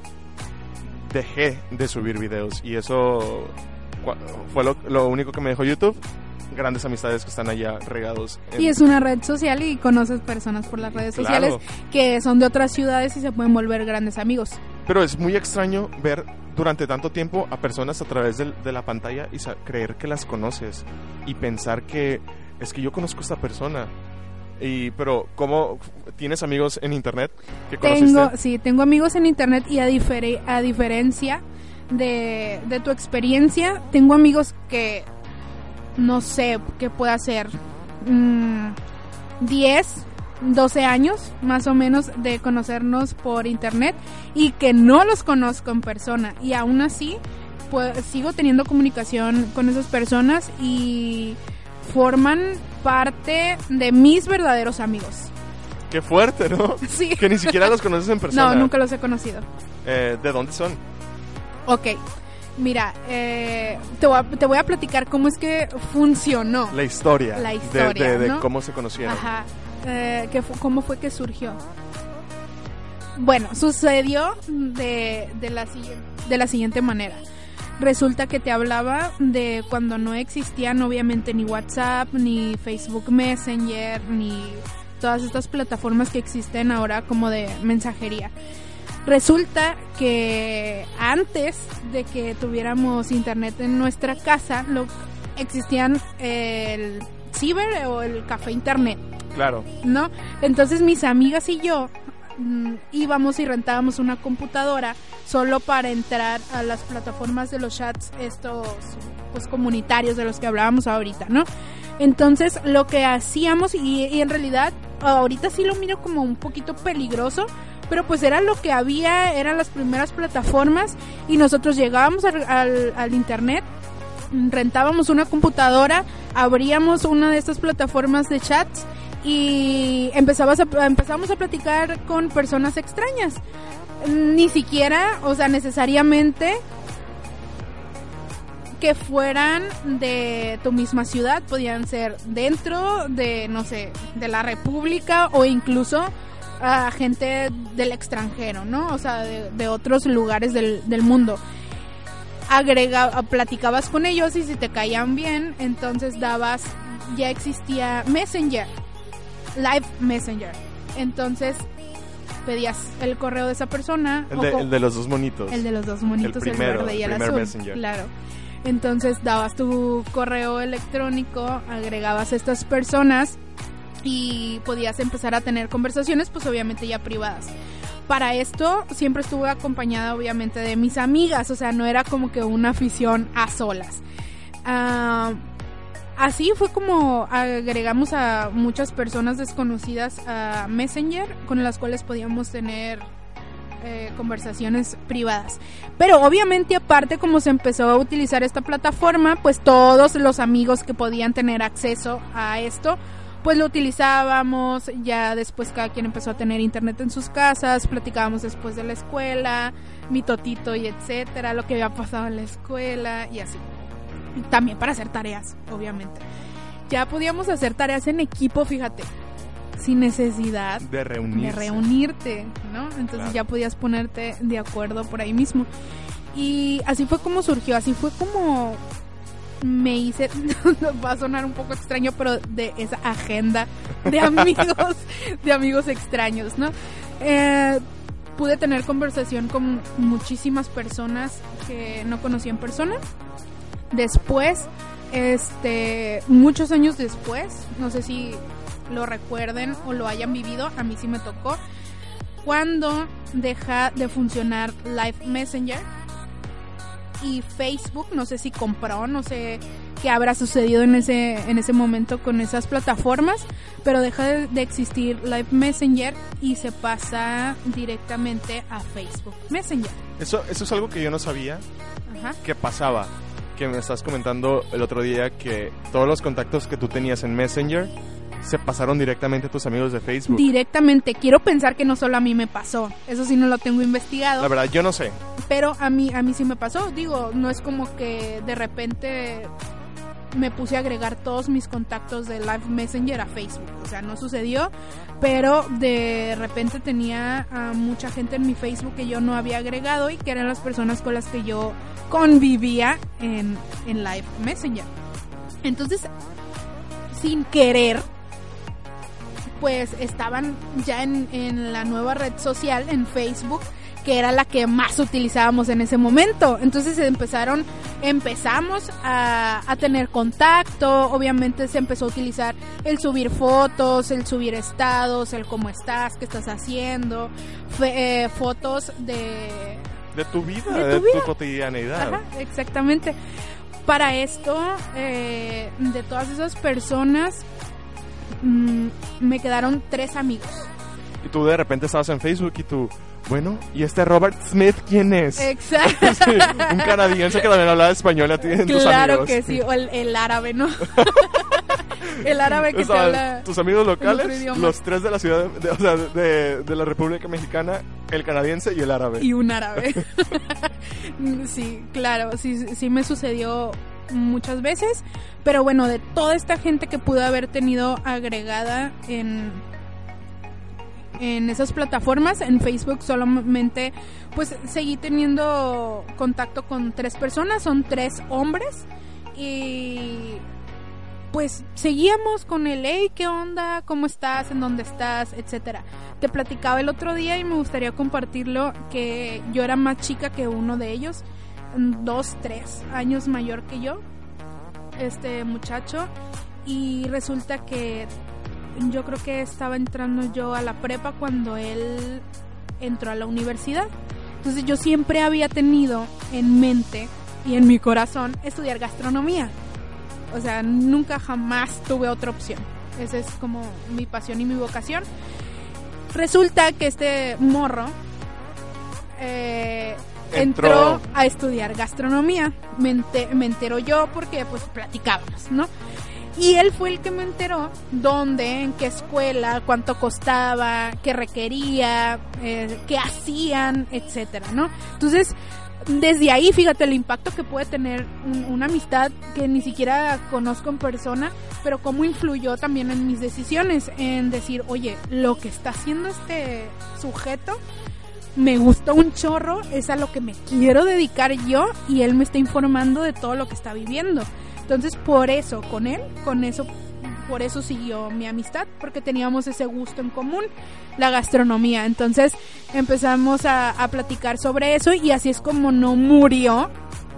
Speaker 3: dejé de subir videos. Y eso fue lo, lo único que me dejó YouTube. Grandes amistades que están allá regados. en-
Speaker 2: Y es una red social y conoces personas por las redes
Speaker 3: Claro.
Speaker 2: sociales que son de otras ciudades y se pueden volver grandes amigos.
Speaker 3: Pero es muy extraño ver durante tanto tiempo a personas a través de, la pantalla y creer que las conoces y pensar que es que yo conozco a esta persona. Y, pero, ¿cómo tienes amigos en internet que conociste?
Speaker 2: Tengo, sí, tengo amigos en internet y a, difere- a diferencia de, de tu experiencia, tengo amigos que no sé qué puede ser mm, 10, 12 años más o menos de conocernos por internet y que no los conozco en persona y aún así pues sigo teniendo comunicación con esas personas y forman parte de mis verdaderos amigos.
Speaker 3: Qué fuerte, ¿no?
Speaker 2: Sí.
Speaker 3: Que ni siquiera los conoces en persona.
Speaker 2: No, nunca los he conocido.
Speaker 3: Eh, ¿De dónde son?
Speaker 2: Ok, mira, eh, te, voy a, te voy a platicar cómo es que funcionó.
Speaker 3: La historia.
Speaker 2: La historia,
Speaker 3: de, de
Speaker 2: ¿no?
Speaker 3: cómo se conocieron.
Speaker 2: Ajá. Eh, ¿qué fu- ¿Cómo fue que surgió? Bueno, sucedió de, de, la, de la siguiente manera. Resulta que te hablaba de cuando no existían obviamente ni WhatsApp, ni Facebook Messenger, ni todas estas plataformas que existen ahora como de mensajería. Resulta que antes de que tuviéramos internet en nuestra casa, lo, existían el ciber o el café internet.
Speaker 3: Claro.
Speaker 2: ¿no? Entonces mis amigas y yo mm, íbamos y rentábamos una computadora solo para entrar a las plataformas de los chats estos pues comunitarios de los que hablábamos ahorita, ¿no? Entonces lo que hacíamos y, y en realidad ahorita sí lo miro como un poquito peligroso, pero pues era lo que había, eran las primeras plataformas y nosotros llegábamos al, al- internet rentábamos una computadora, abríamos una de estas plataformas de chats y empezabas a, empezamos a platicar con personas extrañas. Ni siquiera, o sea, necesariamente que fueran de tu misma ciudad, podían ser dentro de, no sé, de la República o incluso a gente del extranjero, ¿no? O sea, de, de otros lugares del, del mundo agrega, platicabas con ellos y si te caían bien, entonces dabas, ya existía Messenger, Live Messenger. Entonces pedías el correo de esa persona.
Speaker 3: El de,
Speaker 2: co-
Speaker 3: el de los dos monitos.
Speaker 2: el de los dos monitos, el,
Speaker 3: primero,
Speaker 2: verde y
Speaker 3: el
Speaker 2: azul.
Speaker 3: Messenger.
Speaker 2: Claro. Entonces dabas tu correo electrónico, agregabas a estas personas y podías empezar a tener conversaciones, pues obviamente ya privadas. Para esto siempre estuve acompañada obviamente de mis amigas, o sea, no era como que una afición a solas. Ah, así fue como agregamos a muchas personas desconocidas a Messenger con las cuales podíamos tener eh, conversaciones privadas. Pero obviamente aparte como se empezó a utilizar esta plataforma, pues todos los amigos que podían tener acceso a esto, pues lo utilizábamos, ya después cada quien empezó a tener internet en sus casas, platicábamos después de la escuela, mi totito y etcétera, lo que había pasado en la escuela y así. También para hacer tareas, obviamente. Ya podíamos hacer tareas en equipo, fíjate, sin necesidad
Speaker 3: De
Speaker 2: de reunirte, ¿no? Entonces
Speaker 3: Claro.
Speaker 2: ya podías ponerte de acuerdo por ahí mismo. Y así fue como surgió, así fue como me hice, va a sonar un poco extraño, pero de esa agenda de amigos, de amigos extraños, ¿no? Eh, pude tener conversación con muchísimas personas que no conocí en persona. Después, este, muchos años después, no sé si lo recuerden o lo hayan vivido, a mí sí me tocó, cuando deja de funcionar Live Messenger y Facebook, no sé si compró, no sé qué habrá sucedido en ese, en ese momento con esas plataformas, pero deja de, de existir Live Messenger y se pasa directamente a Facebook Messenger.
Speaker 3: Eso, eso es algo que yo no sabía
Speaker 2: Ajá.
Speaker 3: que pasaba. Que me estás comentando el otro día que todos los contactos que tú tenías en Messenger se pasaron directamente a tus amigos de Facebook.
Speaker 2: Directamente, quiero pensar que no solo a mí me pasó, eso sí no lo tengo investigado.
Speaker 3: La verdad, yo no sé.
Speaker 2: pero a mí a mí sí me pasó digo no es como que de repente me puse a agregar todos mis contactos de Live Messenger a Facebook o sea no sucedió pero de repente tenía a mucha gente en mi Facebook que yo no había agregado y que eran las personas con las que yo convivía en, en Live Messenger entonces sin querer pues estaban ya en, en la nueva red social, en Facebook, que era la que más utilizábamos en ese momento. Entonces empezaron, empezamos a, a tener contacto, obviamente se empezó a utilizar el subir fotos, el subir estados, el cómo estás, qué estás haciendo, fe- eh, fotos de,
Speaker 3: De tu vida,
Speaker 2: De
Speaker 3: de,
Speaker 2: tu
Speaker 3: tu,
Speaker 2: vida.
Speaker 3: cotidianidad.
Speaker 2: Ajá, exactamente. Para esto, eh, de todas esas personas, mm, me quedaron tres amigos.
Speaker 3: Y tú de repente estabas en Facebook y tú, bueno, ¿y este Robert Smith quién es?
Speaker 2: Exacto.
Speaker 3: Sí, un canadiense que también hablaba español a ti en tus
Speaker 2: claro
Speaker 3: amigos.
Speaker 2: que sí, o el, el árabe, ¿no? el árabe que te
Speaker 3: Estaban
Speaker 2: habla.
Speaker 3: tus amigos locales, los tres de la ciudad, de, o sea, de, de la República Mexicana, el canadiense y el árabe.
Speaker 2: y un árabe. sí, claro, sí, sí me sucedió muchas veces, pero bueno, de toda esta gente que pude haber tenido agregada en en esas plataformas, en Facebook solamente pues seguí teniendo contacto con tres personas, son tres hombres y pues seguíamos con el hey, ¿qué onda? ¿Cómo estás? ¿En dónde estás? etcétera. Te platicaba el otro día y me gustaría compartirlo que yo era más chica que uno de ellos, dos, tres años mayor que yo, este muchacho, y resulta que yo creo que estaba entrando yo a la prepa cuando él entró a la universidad. Entonces yo siempre había tenido en mente y en mi corazón estudiar gastronomía. O sea, nunca jamás tuve otra opción. Esa es como mi pasión y mi vocación. Resulta que este morro eh, entró.
Speaker 3: Entró.
Speaker 2: a estudiar gastronomía. Me, ente- me entero yo porque pues platicábamos, ¿no? Y él fue el que me enteró dónde, en qué escuela, cuánto costaba, qué requería, eh, qué hacían, etcétera, ¿no? Entonces, desde ahí, fíjate el impacto que puede tener un- una amistad que ni siquiera conozco en persona, pero cómo influyó también en mis decisiones, en decir, oye, lo que está haciendo este sujeto me gustó un chorro, es a lo que me quiero dedicar yo y él me está informando de todo lo que está viviendo. Entonces, por eso, con él, con eso, por eso siguió mi amistad, porque teníamos ese gusto en común, la gastronomía. Entonces, empezamos a, a platicar sobre eso y así es como no murió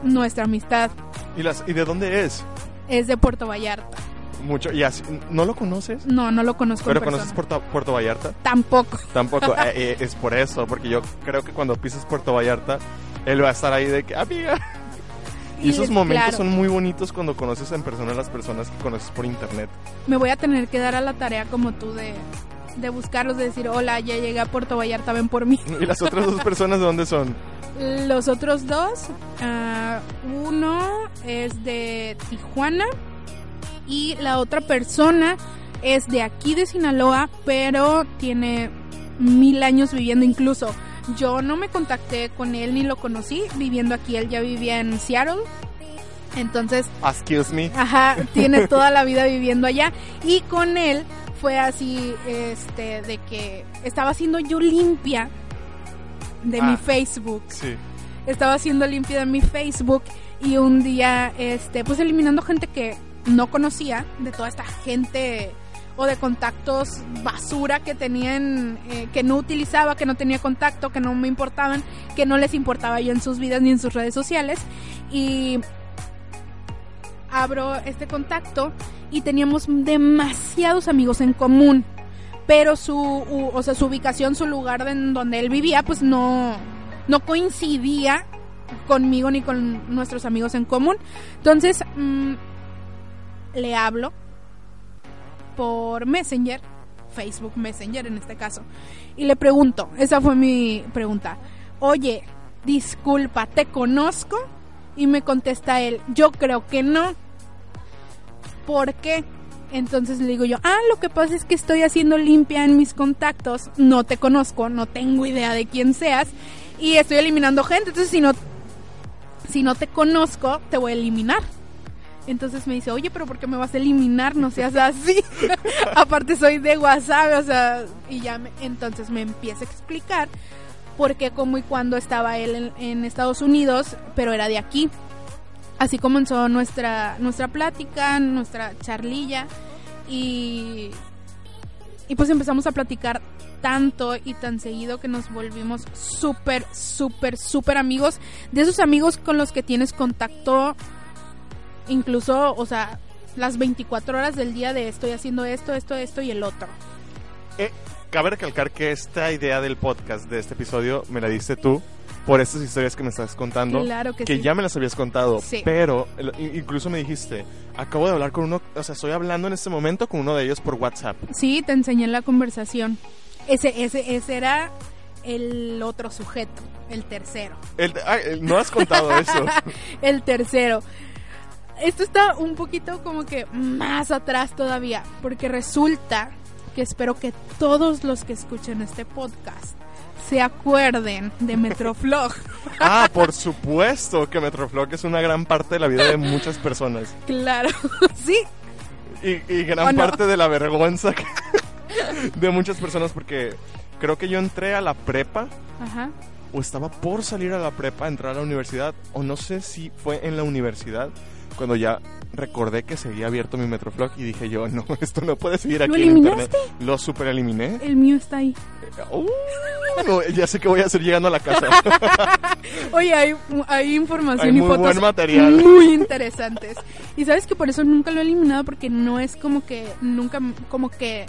Speaker 2: nuestra amistad.
Speaker 3: ¿Y, las, ¿Y de dónde es?
Speaker 2: Es de Puerto Vallarta.
Speaker 3: Mucho. ¿Y así, ¿No lo conoces?
Speaker 2: No, no lo conozco
Speaker 3: ¿Pero
Speaker 2: en
Speaker 3: conoces. Puerto, Puerto Vallarta?
Speaker 2: Tampoco.
Speaker 3: Tampoco. Eh, eh, es por eso, porque yo creo que cuando pises Puerto Vallarta, él va a estar ahí de que, amiga. Y esos
Speaker 2: es
Speaker 3: momentos
Speaker 2: claro.
Speaker 3: son muy bonitos cuando conoces en persona a las personas que conoces por internet.
Speaker 2: Me voy a tener que dar a la tarea como tú de, de buscarlos, de decir, hola, ya llegué a Puerto Vallarta, ven por mí.
Speaker 3: ¿Y las otras dos personas de dónde son?
Speaker 2: Los otros dos, ah, uno es de Tijuana y la otra persona es de aquí de Sinaloa, pero tiene mil años viviendo incluso. Yo no me contacté con él ni lo conocí viviendo aquí, él ya vivía en Seattle. Entonces,
Speaker 3: Excuse me.
Speaker 2: Ajá, tiene toda la vida viviendo allá. Y con él fue así, este, de que estaba haciendo yo limpia de mi
Speaker 3: Ah.
Speaker 2: Facebook.
Speaker 3: Sí.
Speaker 2: Estaba haciendo limpia de mi Facebook y un día, este, pues eliminando gente que no conocía, de toda esta gente o de contactos basura que tenían, eh, que no utilizaba, que no tenía contacto, que no me importaban, que no les importaba yo en sus vidas ni en sus redes sociales. Y abro este contacto y teníamos demasiados amigos en común. Pero su, o sea, su ubicación, su lugar en donde él vivía, pues no, no coincidía conmigo ni con nuestros amigos en común. Entonces, mm, le hablo por Messenger, Facebook Messenger en este caso, y le pregunto, esa fue mi pregunta, oye, disculpa, ¿te conozco? Y me contesta él, yo creo que no. ¿Por qué? Entonces le digo yo, ah, lo que pasa es que estoy haciendo limpia en mis contactos, no te conozco, no tengo idea de quién seas, y estoy eliminando gente, entonces si no, si no te conozco, te voy a eliminar. Entonces me dice, oye, pero ¿por qué me vas a eliminar? No seas así. Aparte soy de WhatsApp, o sea, y ya me- entonces me empieza a explicar por qué, cómo y cuándo estaba él en, en Estados Unidos, pero era de aquí. Así comenzó nuestra, nuestra plática, nuestra charlilla, y, y pues empezamos a platicar tanto y tan seguido que nos volvimos súper, súper, súper amigos. De esos amigos con los que tienes contacto incluso, o sea, las 24 horas del día de estoy haciendo esto, esto, esto y el otro.
Speaker 3: Eh, cabe recalcar que esta idea del podcast, de este episodio, me la diste tú por estas historias que me estás contando.
Speaker 2: Claro que,
Speaker 3: que
Speaker 2: sí.
Speaker 3: ya me las habías contado,
Speaker 2: Sí.
Speaker 3: pero incluso me dijiste, acabo de hablar con uno, o sea, estoy hablando en este momento con uno de ellos por WhatsApp.
Speaker 2: Sí, te enseñé la conversación. Ese, ese, ese era el otro sujeto, el tercero.
Speaker 3: El- ah, el- no has contado eso.
Speaker 2: El tercero. Esto está un poquito como que más atrás todavía, porque resulta que espero que todos los que escuchen este podcast se acuerden de Metroflog.
Speaker 3: Ah, por supuesto que Metroflog es una gran parte de la vida de muchas personas.
Speaker 2: claro, sí,
Speaker 3: Y, y gran parte de la vergüenza que- de muchas personas porque creo que yo entré a la prepa
Speaker 2: ajá.
Speaker 3: o estaba por salir a la prepa, entrar a la universidad, o no sé si fue en la universidad cuando ya recordé que seguía abierto mi Metroflog y dije yo, no, esto no puede seguir aquí
Speaker 2: ¿Lo
Speaker 3: en
Speaker 2: eliminaste?
Speaker 3: internet. Lo super eliminé.
Speaker 2: El mío está ahí.
Speaker 3: Uh, no, ya sé qué voy a hacer llegando a la casa.
Speaker 2: Oye, hay, hay información
Speaker 3: Hay
Speaker 2: y
Speaker 3: muy
Speaker 2: fotos
Speaker 3: buen material.
Speaker 2: muy interesantes. Y sabes que por eso nunca lo he eliminado porque no es como que nunca como que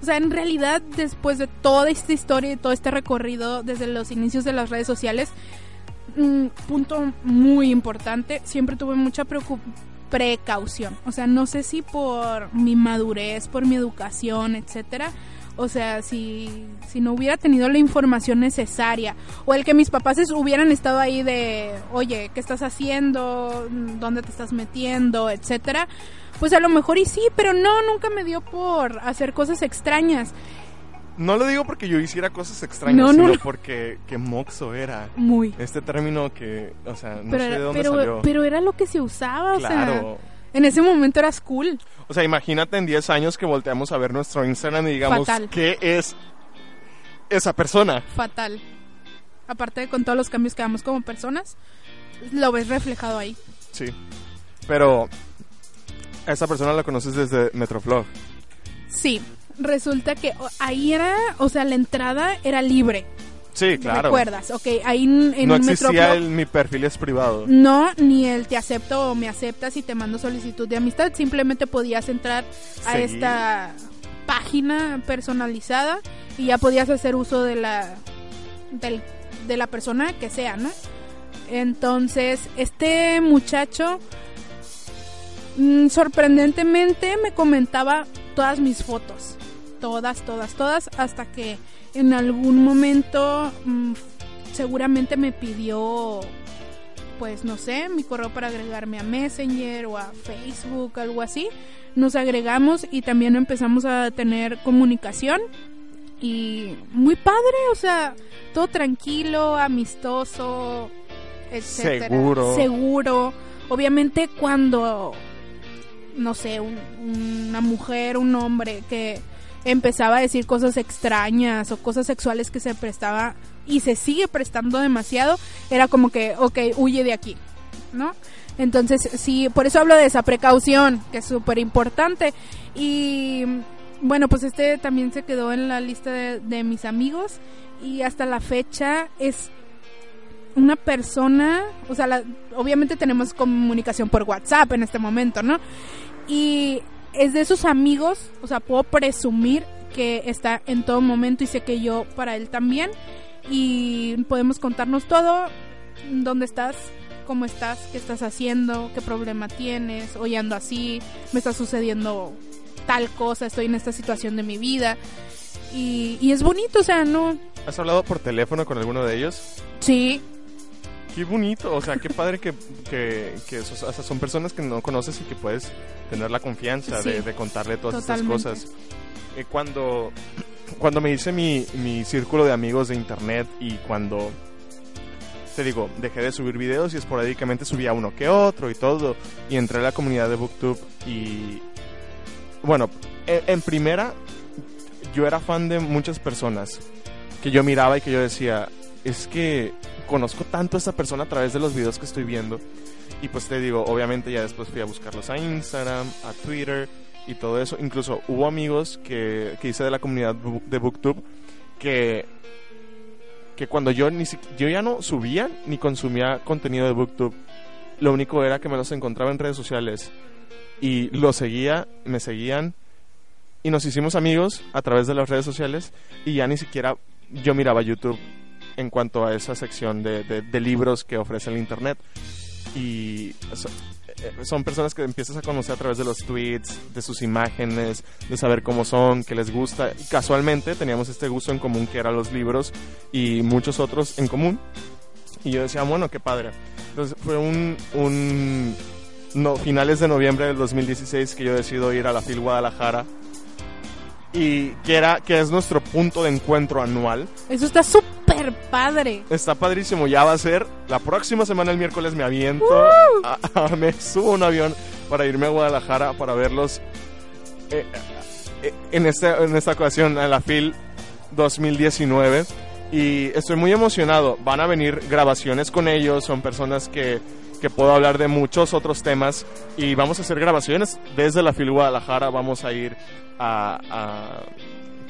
Speaker 2: o sea, en realidad después de toda esta historia y todo este recorrido desde los inicios de las redes sociales, un punto muy importante, siempre tuve mucha precaución. O sea, no sé si por mi madurez, por mi educación, etcétera. O sea, si, si no hubiera tenido la información necesaria o el que mis papás hubieran estado ahí de, oye, ¿qué estás haciendo? ¿Dónde te estás metiendo? Etcétera. Pues a lo mejor y sí, pero no, nunca me dio por hacer cosas extrañas.
Speaker 3: No lo digo porque yo hiciera cosas extrañas,
Speaker 2: No, no,
Speaker 3: sino
Speaker 2: no.
Speaker 3: porque que moxo era.
Speaker 2: Muy.
Speaker 3: Este término que, o sea, no
Speaker 2: pero,
Speaker 3: sé de
Speaker 2: era-
Speaker 3: dónde
Speaker 2: pero,
Speaker 3: salió.
Speaker 2: pero era lo que se usaba, o sea,
Speaker 3: claro.
Speaker 2: en ese momento eras cool.
Speaker 3: O sea, imagínate en 10 años que volteamos a ver nuestro Instagram y digamos,
Speaker 2: Fatal.
Speaker 3: ¿qué es esa persona?
Speaker 2: Fatal. Aparte de con todos los cambios que damos como personas, lo ves reflejado ahí.
Speaker 3: Sí. Pero a esa persona la conoces desde Metroflog.
Speaker 2: Sí, resulta que ahí era, o sea, la entrada era libre.
Speaker 3: Sí, claro.
Speaker 2: ¿Recuerdas? Ok, ahí en, en
Speaker 3: no existía el mi perfil es privado.
Speaker 2: No, ni el te acepto o me aceptas y te mando solicitud de amistad. Simplemente podías entrar a esta página personalizada y ya podías hacer uso de la del- de la persona que sea, ¿no? Entonces, este muchacho mm, sorprendentemente me comentaba todas mis fotos. Todas, todas, todas, hasta que en algún momento mm, seguramente me pidió pues no sé, mi correo para agregarme a Messenger o a Facebook, algo así. Nos agregamos y también empezamos a tener comunicación y muy padre, o sea, todo tranquilo, amistoso, etcétera.
Speaker 3: Seguro.
Speaker 2: Seguro. Obviamente cuando no sé, un- una mujer, un hombre que empezaba a decir cosas extrañas o cosas sexuales que se prestaba y se sigue prestando demasiado, era como que, ok, huye de aquí, ¿no? Entonces, sí, por eso hablo de esa precaución, que es súper importante. Y bueno, pues este también se quedó en la lista de, mis amigos y hasta la fecha es una persona, o sea, obviamente tenemos comunicación por WhatsApp en este momento, ¿no? Y es de esos amigos, o sea, puedo presumir que está en todo momento y sé que yo para él también. Y podemos contarnos todo, dónde estás, cómo estás, qué estás haciendo, qué problema tienes, hoy ando así, me está sucediendo tal cosa, estoy en esta situación de mi vida. Y, y es bonito, o sea, no...
Speaker 3: ¿Has hablado por teléfono con alguno de ellos?
Speaker 2: Sí,
Speaker 3: Qué bonito, o sea, qué padre que, que, que esos- o sea, son personas que no conoces y que puedes tener la confianza de,
Speaker 2: Sí,
Speaker 3: de contarle todas
Speaker 2: totalmente.
Speaker 3: estas cosas. Eh, cuando, cuando me hice mi, mi círculo de amigos de internet y cuando, te digo, dejé de subir videos y esporádicamente subía uno que otro y todo, y entré a la comunidad de Booktube y, bueno, en, en primera, yo era fan de muchas personas que yo miraba y que yo decía, es que conozco tanto a esta persona a través de los videos que estoy viendo. Y pues te digo, obviamente ya después fui a buscarlos a Instagram, a Twitter y todo eso. Incluso hubo amigos que, que hice de la comunidad de Booktube que, que cuando yo, ni yo ya no subía ni consumía contenido de Booktube, lo único era que me los encontraba en redes sociales y los seguía, me seguían y nos hicimos amigos a través de las redes sociales y ya ni siquiera yo miraba YouTube en cuanto a esa sección de, de- libros que ofrece el Internet. Y eh, son personas que empiezas a conocer a través de los tweets, de sus imágenes, de saber cómo son, qué les gusta. Y casualmente teníamos este gusto en común que eran los libros y muchos otros en común. Y yo decía, bueno, qué padre. Entonces fue un, un, finales de noviembre del 2016 que yo decido ir a la FIL Guadalajara y que era que es nuestro punto de encuentro anual.
Speaker 2: Eso está súper padre.
Speaker 3: Está padrísimo, ya va a ser la próxima semana el miércoles me aviento, a- a- me subo a un avión para irme a Guadalajara para verlos eh, eh, en, este, en esta ocasión a la FIL 2019 y estoy muy emocionado. Van a venir grabaciones con ellos, son personas que, que puedo hablar de muchos otros temas y vamos a hacer grabaciones desde la FIL Guadalajara. Vamos a ir a,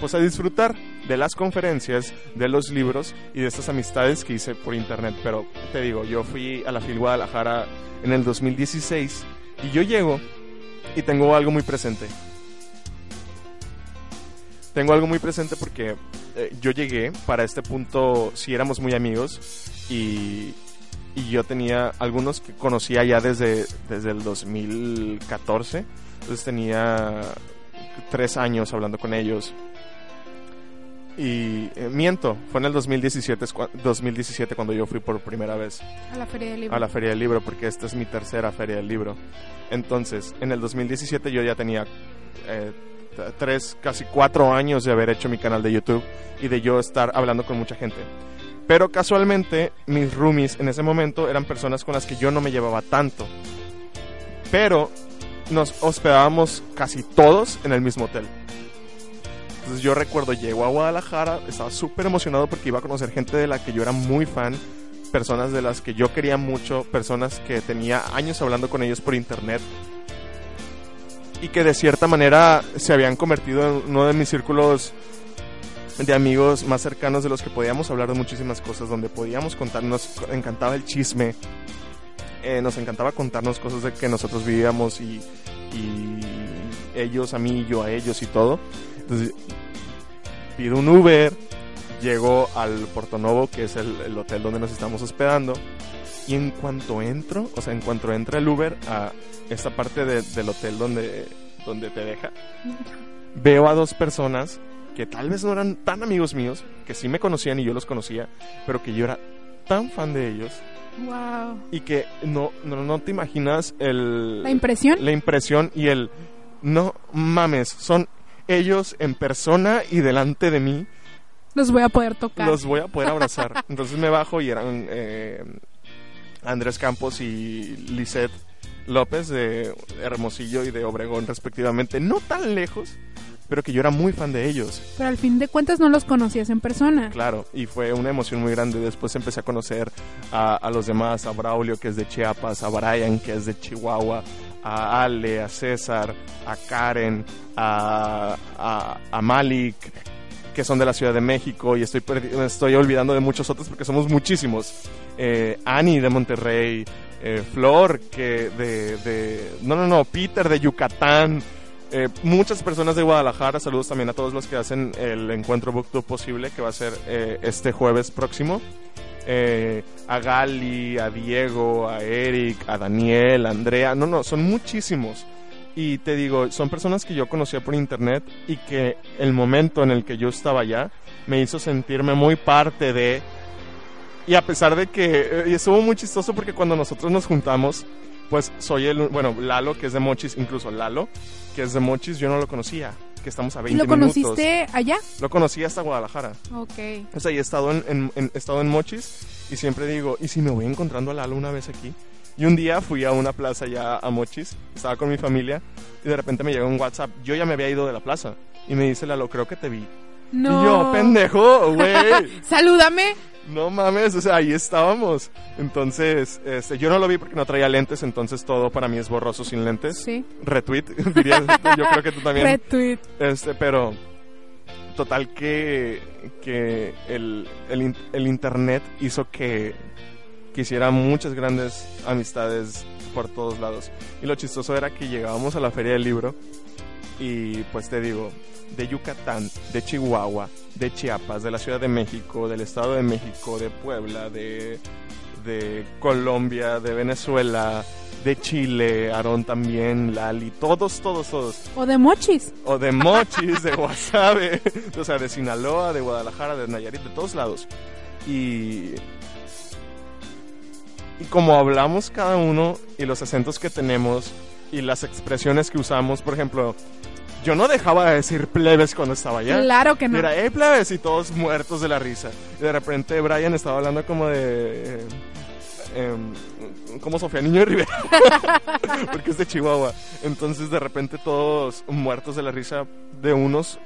Speaker 3: pues a disfrutar de las conferencias, de los libros y de estas amistades que hice por internet. Pero te digo, yo fui a la FIL Guadalajara en el 2016 y yo llego y tengo algo muy presente. Tengo algo muy presente porque eh, yo llegué para este punto, si éramos muy amigos y, y yo tenía algunos que conocía ya desde, desde el 2014, entonces tenía tres años hablando con ellos. Y eh, miento, fue en el 2017, es cua- 2017 cuando yo fui por primera vez
Speaker 2: A la feria del libro.
Speaker 3: a la Feria del Libro, porque esta es mi tercera Feria del Libro. Entonces, en el 2017 yo ya tenía eh, tres, casi cuatro años de haber hecho mi canal de YouTube y de yo estar hablando con mucha gente. Pero casualmente, mis roomies en ese momento eran personas con las que yo no me llevaba tanto. Pero nos hospedábamos casi todos en el mismo hotel. Entonces yo recuerdo, llego a Guadalajara, estaba súper emocionado porque iba a conocer gente de la que yo era muy fan, personas de las que yo quería mucho, personas que tenía años hablando con ellos por internet y que de cierta manera se habían convertido en uno de mis círculos de amigos más cercanos de los que podíamos hablar de muchísimas cosas, donde podíamos contarnos, encantaba el chisme, eh, nos encantaba contarnos cosas de que nosotros vivíamos y, y ellos a mí, yo a ellos y todo. Entonces pido un Uber, llego al Porto Novo, que es el, el hotel donde nos estamos hospedando, y en cuanto entro, o sea, en cuanto entra el Uber a esta parte de- del hotel donde, donde te deja, veo a dos personas que tal vez no eran tan amigos míos, que sí me conocían y yo los conocía, pero que yo era tan fan de ellos
Speaker 2: Wow.
Speaker 3: y que no, no, no te imaginas el,
Speaker 2: La impresión.
Speaker 3: la impresión y el no mames, son ellos en persona y delante de mí,
Speaker 2: Los voy a poder tocar.
Speaker 3: los voy a poder abrazar. Entonces me bajo y eran eh, Andrés Campos y Lisette López de Hermosillo y de Obregón respectivamente, no tan lejos, pero que yo era muy fan de ellos.
Speaker 2: Pero al fin de cuentas no los conocías en persona.
Speaker 3: Claro, y fue una emoción muy grande. Después empecé a conocer a, a los demás, a Braulio, que es de Chiapas, a Brian, que es de Chihuahua, a Ale, a César, a Karen, a, a, Malik, que son de la Ciudad de México, y estoy, me estoy olvidando de muchos otros porque somos muchísimos. Eh, Annie de Monterrey, eh, Flor, que de, de... No, no, no, Peter de Yucatán. Eh, muchas personas de Guadalajara, saludos también a todos los que hacen el encuentro BookTube posible, que va a ser eh, este jueves próximo. Eh, a Gali, a Diego, a Eric, a Daniel, a Andrea, no, no, son muchísimos. Y te digo, son personas que yo conocía por internet y que el momento en el que yo estaba allá me hizo sentirme muy parte de... Y a pesar de que eh, y estuvo muy chistoso porque cuando nosotros nos juntamos, pues soy el, bueno, Lalo, que es de Mochis, incluso Lalo, que es de Mochis, yo no lo conocía, que estamos a
Speaker 2: ¿Y
Speaker 3: 20
Speaker 2: lo
Speaker 3: minutos.
Speaker 2: conociste allá?
Speaker 3: Lo conocí hasta Guadalajara.
Speaker 2: Ok.
Speaker 3: O sea, y he estado en, en- en- he estado en Mochis y siempre digo, ¿y si me voy encontrando a Lalo una vez aquí? Y un día fui a una plaza ya a Mochis, estaba con mi familia y de repente me llegó un WhatsApp. Yo ya me había ido de la plaza y me dice Lalo, creo que te vi.
Speaker 2: No.
Speaker 3: Y yo, pendejo, güey.
Speaker 2: Salúdame.
Speaker 3: No mames, o sea, ahí estábamos. Entonces, este, yo no lo vi porque no traía lentes, entonces todo para mí es borroso sin lentes.
Speaker 2: Sí.
Speaker 3: Retweet, diría, yo creo que tú también.
Speaker 2: Retweet.
Speaker 3: Este, pero total que, que el, el, el internet hizo que, que hiciera muchas grandes amistades por todos lados. Y lo chistoso era que llegábamos a la feria del libro y pues te digo, de Yucatán, de Chihuahua, de Chiapas, de la Ciudad de México, del Estado de México, de Puebla, de, de Colombia, de Venezuela, de Chile, Aarón también, Lali, todos, todos, todos
Speaker 2: O de mochis.
Speaker 3: o de Mochis, de Guasave, o sea, de Sinaloa, de Guadalajara, de Nayarit, de todos lados. Y, y como hablamos cada uno y los acentos que tenemos y las expresiones que usamos, por ejemplo, yo no dejaba de decir plebes cuando estaba allá.
Speaker 2: Claro que no.
Speaker 3: Era, hey plebes, y todos muertos de la risa. Y de repente Brian estaba hablando como de... eh, em, como Sofía Niño de Rivera. Porque es de Chihuahua. Entonces de repente todos muertos de la risa de unos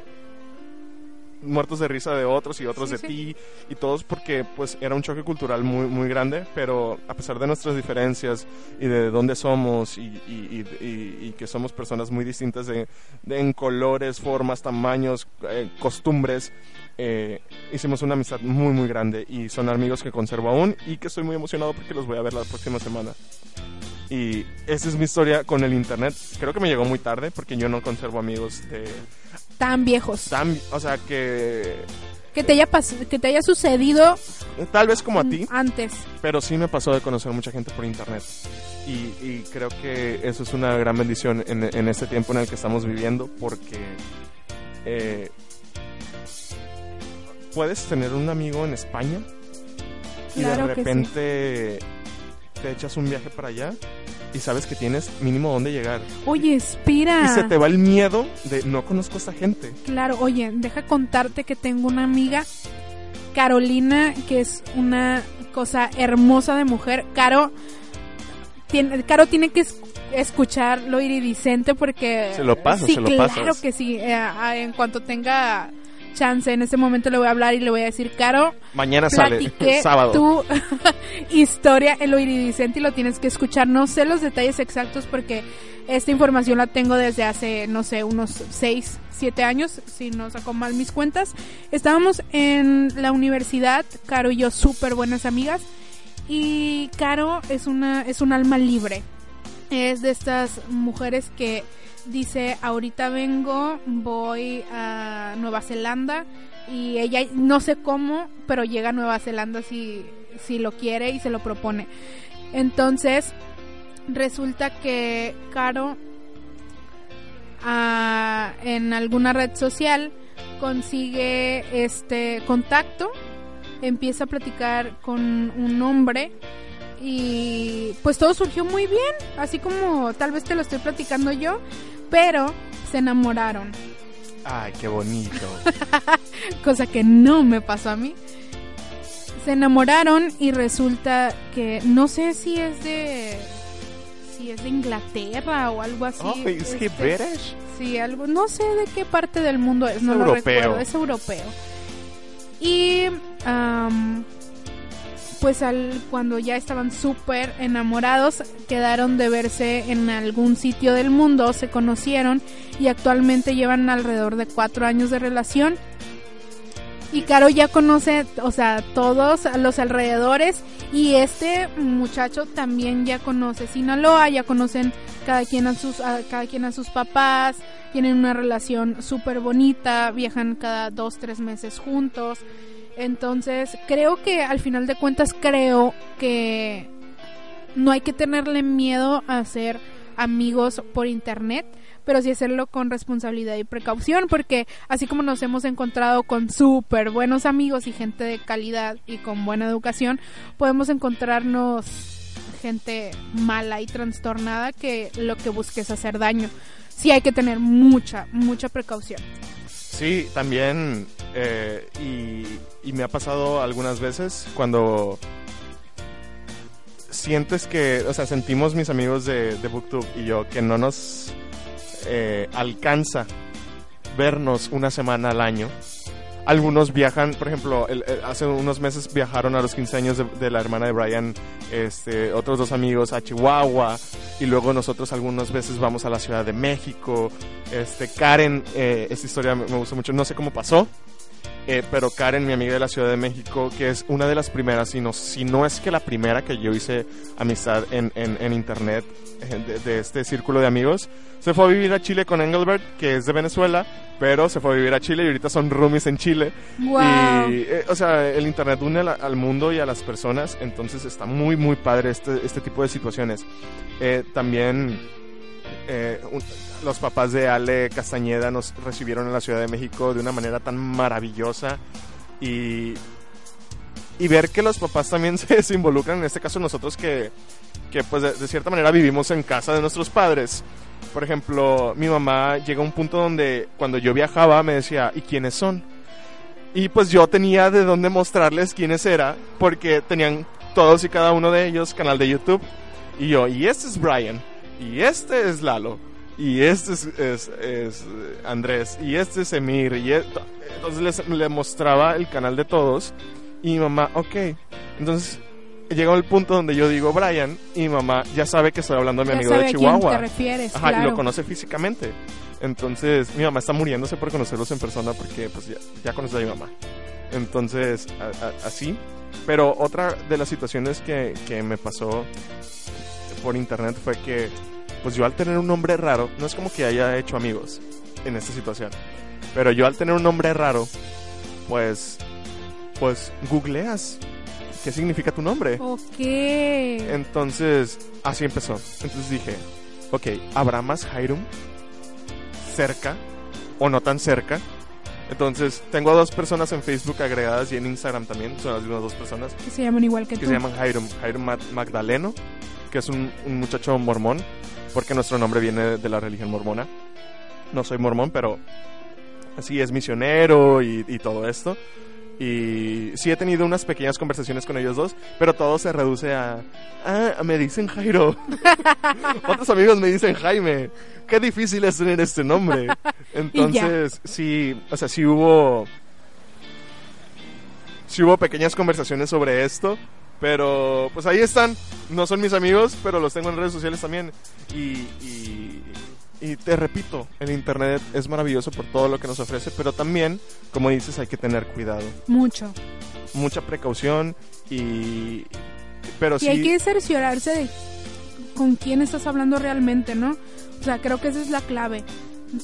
Speaker 3: muertos de risa de otros y otros
Speaker 2: Sí,
Speaker 3: de
Speaker 2: sí.
Speaker 3: ti y todos porque pues era un choque cultural muy muy grande pero a pesar de nuestras diferencias y de dónde somos y, y- y- y- que somos personas muy distintas de, de- en colores formas tamaños eh, costumbres eh, hicimos una amistad muy muy grande y son amigos que conservo aún y que estoy muy emocionado porque los voy a ver la próxima semana y esa es mi historia con el internet creo que me llegó muy tarde porque yo no conservo amigos de
Speaker 2: Tan viejos.
Speaker 3: tan o sea que
Speaker 2: Que te haya, que te haya sucedido
Speaker 3: Tal vez como a ti,
Speaker 2: antes.
Speaker 3: pero sí me pasó de conocer mucha gente por internet. Y, y creo que eso es una gran bendición en, en este tiempo en el que estamos viviendo, porque eh, puedes tener un amigo en España y
Speaker 2: Claro
Speaker 3: de
Speaker 2: que sí.
Speaker 3: Te echas un viaje para allá y sabes que tienes mínimo dónde llegar.
Speaker 2: Oye, espera.
Speaker 3: Y se te va el miedo de no conozco a esta gente.
Speaker 2: Claro, oye, deja contarte que tengo una amiga, Carolina, que es una cosa hermosa de mujer. Caro tiene, Caro tiene que es- escuchar lo iridiscente porque...
Speaker 3: Se lo pasas,
Speaker 2: sí,
Speaker 3: se lo
Speaker 2: claro
Speaker 3: pasas.
Speaker 2: que sí. eh, en cuanto tenga chance, en ese momento le voy a hablar y le voy a decir, Caro,
Speaker 3: Mañana sale, sábado.
Speaker 2: tu historia en lo iridiscente y lo tienes que escuchar. No sé los detalles exactos porque esta información la tengo desde hace, no sé, unos 6, 7 años, si no saco mal mis cuentas. Estábamos en la universidad, Caro y yo súper buenas amigas. Y Caro es una es un alma libre. Es de estas mujeres que dice, ahorita vengo, voy a Nueva Zelanda y ella no sé cómo, pero llega a Nueva Zelanda si, si lo quiere y se lo propone. Entonces, resulta que Caro ah, en alguna red social consigue este contacto, empieza a platicar con un hombre y pues todo surgió muy bien, así como tal vez te lo estoy platicando yo, pero se enamoraron,
Speaker 3: Ay, qué bonito.
Speaker 2: cosa que no me pasó a mí. Se enamoraron y resulta que no sé si es de si es de Inglaterra o algo así.
Speaker 3: oh, ¿es
Speaker 2: este,
Speaker 3: British?
Speaker 2: Sí, algo, no sé de qué parte del mundo es,
Speaker 3: Es
Speaker 2: no lo recuerdo, es europeo. Y pues al, cuando ya estaban súper enamorados, quedaron de verse en algún sitio del mundo, se conocieron y actualmente llevan alrededor de cuatro años de relación. Y Caro ya conoce, o sea, todos los alrededores y este muchacho también ya conoce Sinaloa, ya conocen cada quien a sus, a cada quien a sus papás, tienen una relación súper bonita, viajan cada dos, tres meses juntos. Entonces, creo que al final de cuentas, creo que no hay que tenerle miedo a hacer amigos por internet, pero sí hacerlo con responsabilidad y precaución, porque así como nos hemos encontrado con súper buenos amigos y gente de calidad y con buena educación, podemos encontrarnos gente mala y trastornada que lo que busque es hacer daño. Sí hay que tener mucha, mucha precaución.
Speaker 3: Sí, también, eh, y, y me ha pasado algunas veces cuando sientes que, o sea, sentimos mis amigos de, de BookTube y yo que no nos eh, alcanza vernos una semana al año. Algunos viajan, por ejemplo, el- hace unos meses viajaron a los 15 años de, de la hermana de Brian, este, otros dos amigos a Chihuahua, y luego nosotros algunas veces vamos a la Ciudad de México. Este, Karen, eh, esta historia me, me gustó mucho, no sé cómo pasó, eh, pero Karen, mi amiga de la Ciudad de México, que es una de las primeras, si no, si no es que la primera que yo hice amistad en, en, en internet eh, de, de este círculo de amigos, se fue a vivir a Chile con Engelbert, que es de Venezuela, pero se fue a vivir a Chile y ahorita son roomies en Chile.
Speaker 2: Wow.
Speaker 3: Y, eh, o sea, el internet une al mundo y a las personas, entonces está muy, muy padre este, este tipo de situaciones. Eh, también eh, los papás de Ale Castañeda nos recibieron en la Ciudad de México de una manera tan maravillosa y y ver que los papás también se, involucran, en este caso nosotros que, que pues de, de cierta manera vivimos en casa de nuestros padres. Por ejemplo, mi mamá llega a un punto donde cuando yo viajaba me decía, ¿y quiénes son? Y pues yo tenía de dónde mostrarles quiénes era, porque tenían todos y cada uno de ellos canal de YouTube. Y yo, y este es Brian, y este es Lalo, y este es, es- es, eh, Andrés, y este es Emir, y e- entonces les, le mostraba el canal de todos. Y mi mamá, ok. Entonces llegó el punto donde yo digo Brian, y mi mamá ya sabe que estoy hablando de mi
Speaker 2: Ya
Speaker 3: amigo
Speaker 2: sabe
Speaker 3: de
Speaker 2: a quién
Speaker 3: Chihuahua.
Speaker 2: te refieres,
Speaker 3: Ajá, y lo conoce físicamente. Entonces, mi mamá está muriéndose por conocerlos en persona porque pues ya, ya conoce a mi mamá. Entonces, a- a- así. Pero otra de las situaciones que, que me pasó por internet fue que, pues yo al tener un nombre raro, no es como que haya hecho amigos en esta situación, pero yo al tener un nombre raro, pues, pues googleas qué significa tu nombre.
Speaker 2: Ok.
Speaker 3: Entonces, así empezó. Entonces dije, ok, ¿habrá más Hiram cerca o no tan cerca? Entonces, tengo a dos personas en Facebook agregadas y en Instagram también, son las mismas dos personas,
Speaker 2: que se llaman igual que
Speaker 3: que
Speaker 2: tú.
Speaker 3: se llaman Hiram Ma- Magdaleno, que es un, un muchacho mormón, porque nuestro nombre viene de la religión mormona. No soy mormón, pero así es misionero y, y todo esto. Y sí he tenido unas pequeñas conversaciones con ellos dos, pero todo se reduce a, ah, me dicen Jairo. Otros amigos me dicen Jaime. Qué difícil es tener este nombre. Entonces, sí, o sea, sí hubo, sí hubo pequeñas conversaciones sobre esto, pero pues ahí están. No son mis amigos, pero los tengo en redes sociales también. Y, y, y te repito, el Internet es maravilloso por todo lo que nos ofrece, pero también, como dices, hay que tener cuidado
Speaker 2: Mucho.
Speaker 3: mucha precaución y pero
Speaker 2: Y
Speaker 3: sí
Speaker 2: hay que cerciorarse de con quién estás hablando realmente, ¿no? O sea, creo que esa es la clave.